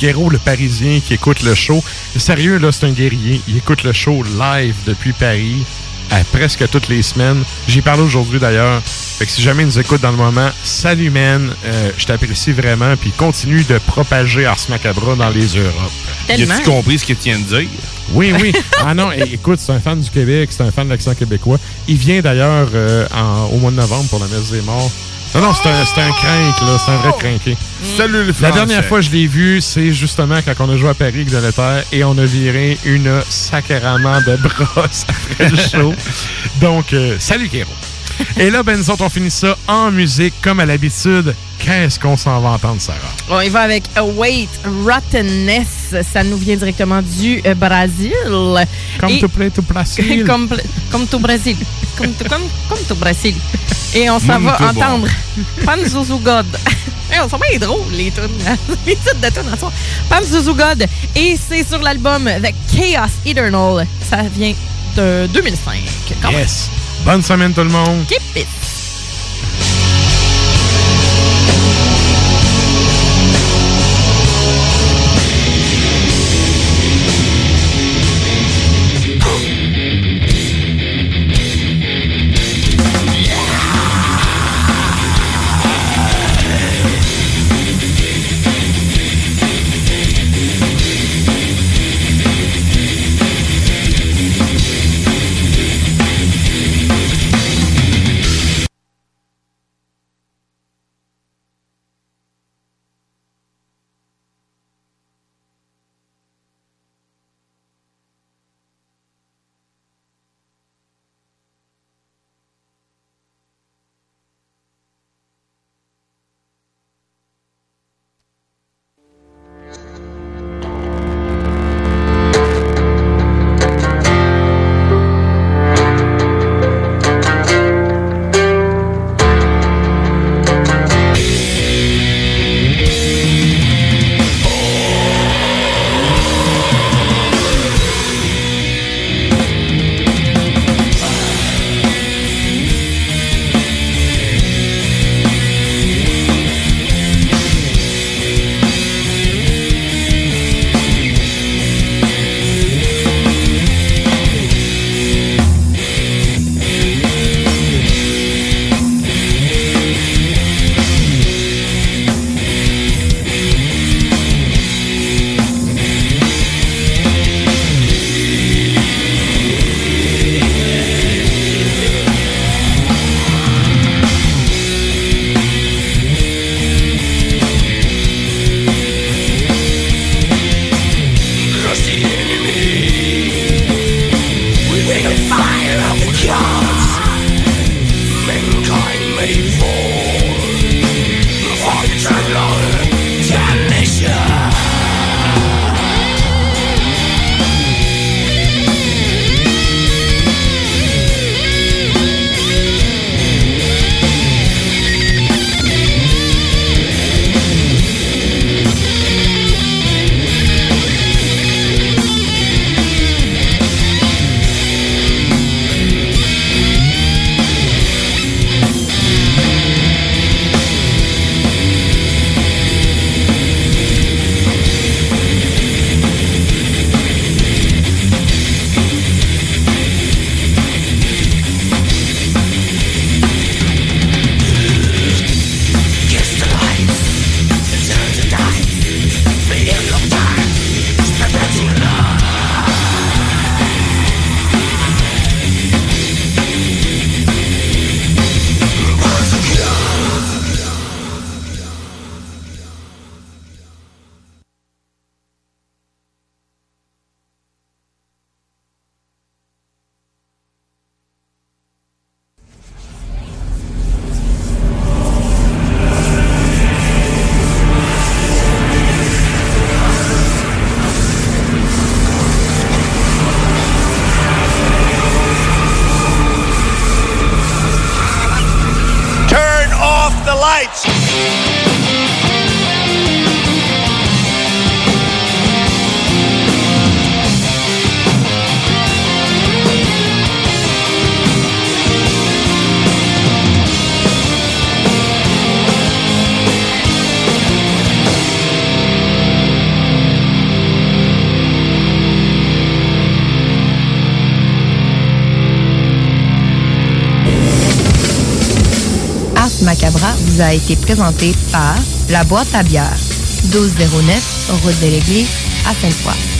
Kero, le Parisien, qui écoute le show. Sérieux, là, c'est un guerrier. Il écoute le show live depuis Paris, à presque toutes les semaines. J'y parle aujourd'hui, d'ailleurs. Fait que si jamais il nous écoute dans le moment, salut, man. Euh, je t'apprécie vraiment. Puis continue de propager Ars Macabra dans les Europes. Tellement. As-tu compris ce qu'il tient de dire? Oui, oui. [laughs] Ah non, écoute, c'est un fan du Québec, c'est un fan de l'accent québécois. Il vient d'ailleurs euh, en- au mois de novembre pour la messe des morts. Non, non, c'est un, c'est un crank, là. C'est un vrai cranké. Salut le La Français. dernière fois que je l'ai vu, c'est justement quand on a joué à Paris avec Terre et on a viré une sacrément de brosse après le [laughs] show. Donc, euh, salut Kéro. Et là, ben, nous autres, on finit ça en musique, comme à l'habitude. Qu'est-ce qu'on s'en va entendre, Sarah? On y va avec Await Rottenness. Ça nous vient directement du euh, Brésil. Comme Et- to play to Brésil. comme, comme tout Brésil. Comme, tout- comme, comme tout Brésil. Et on s'en va entendre [laughs] Panzuzu God. Hey, [laughs] on s'en bien drôle, les, tunes, hein. [laughs] les titres de tunes en soi. Panzuzu God. Et c'est sur l'album The Chaos Eternal. Ça vient de 2005. Quand même. Yes. Bonne semaine, tout le monde. Keep it. A été présenté par La Boîte à bière, 1209, route de l'église, à Sainte-Foy.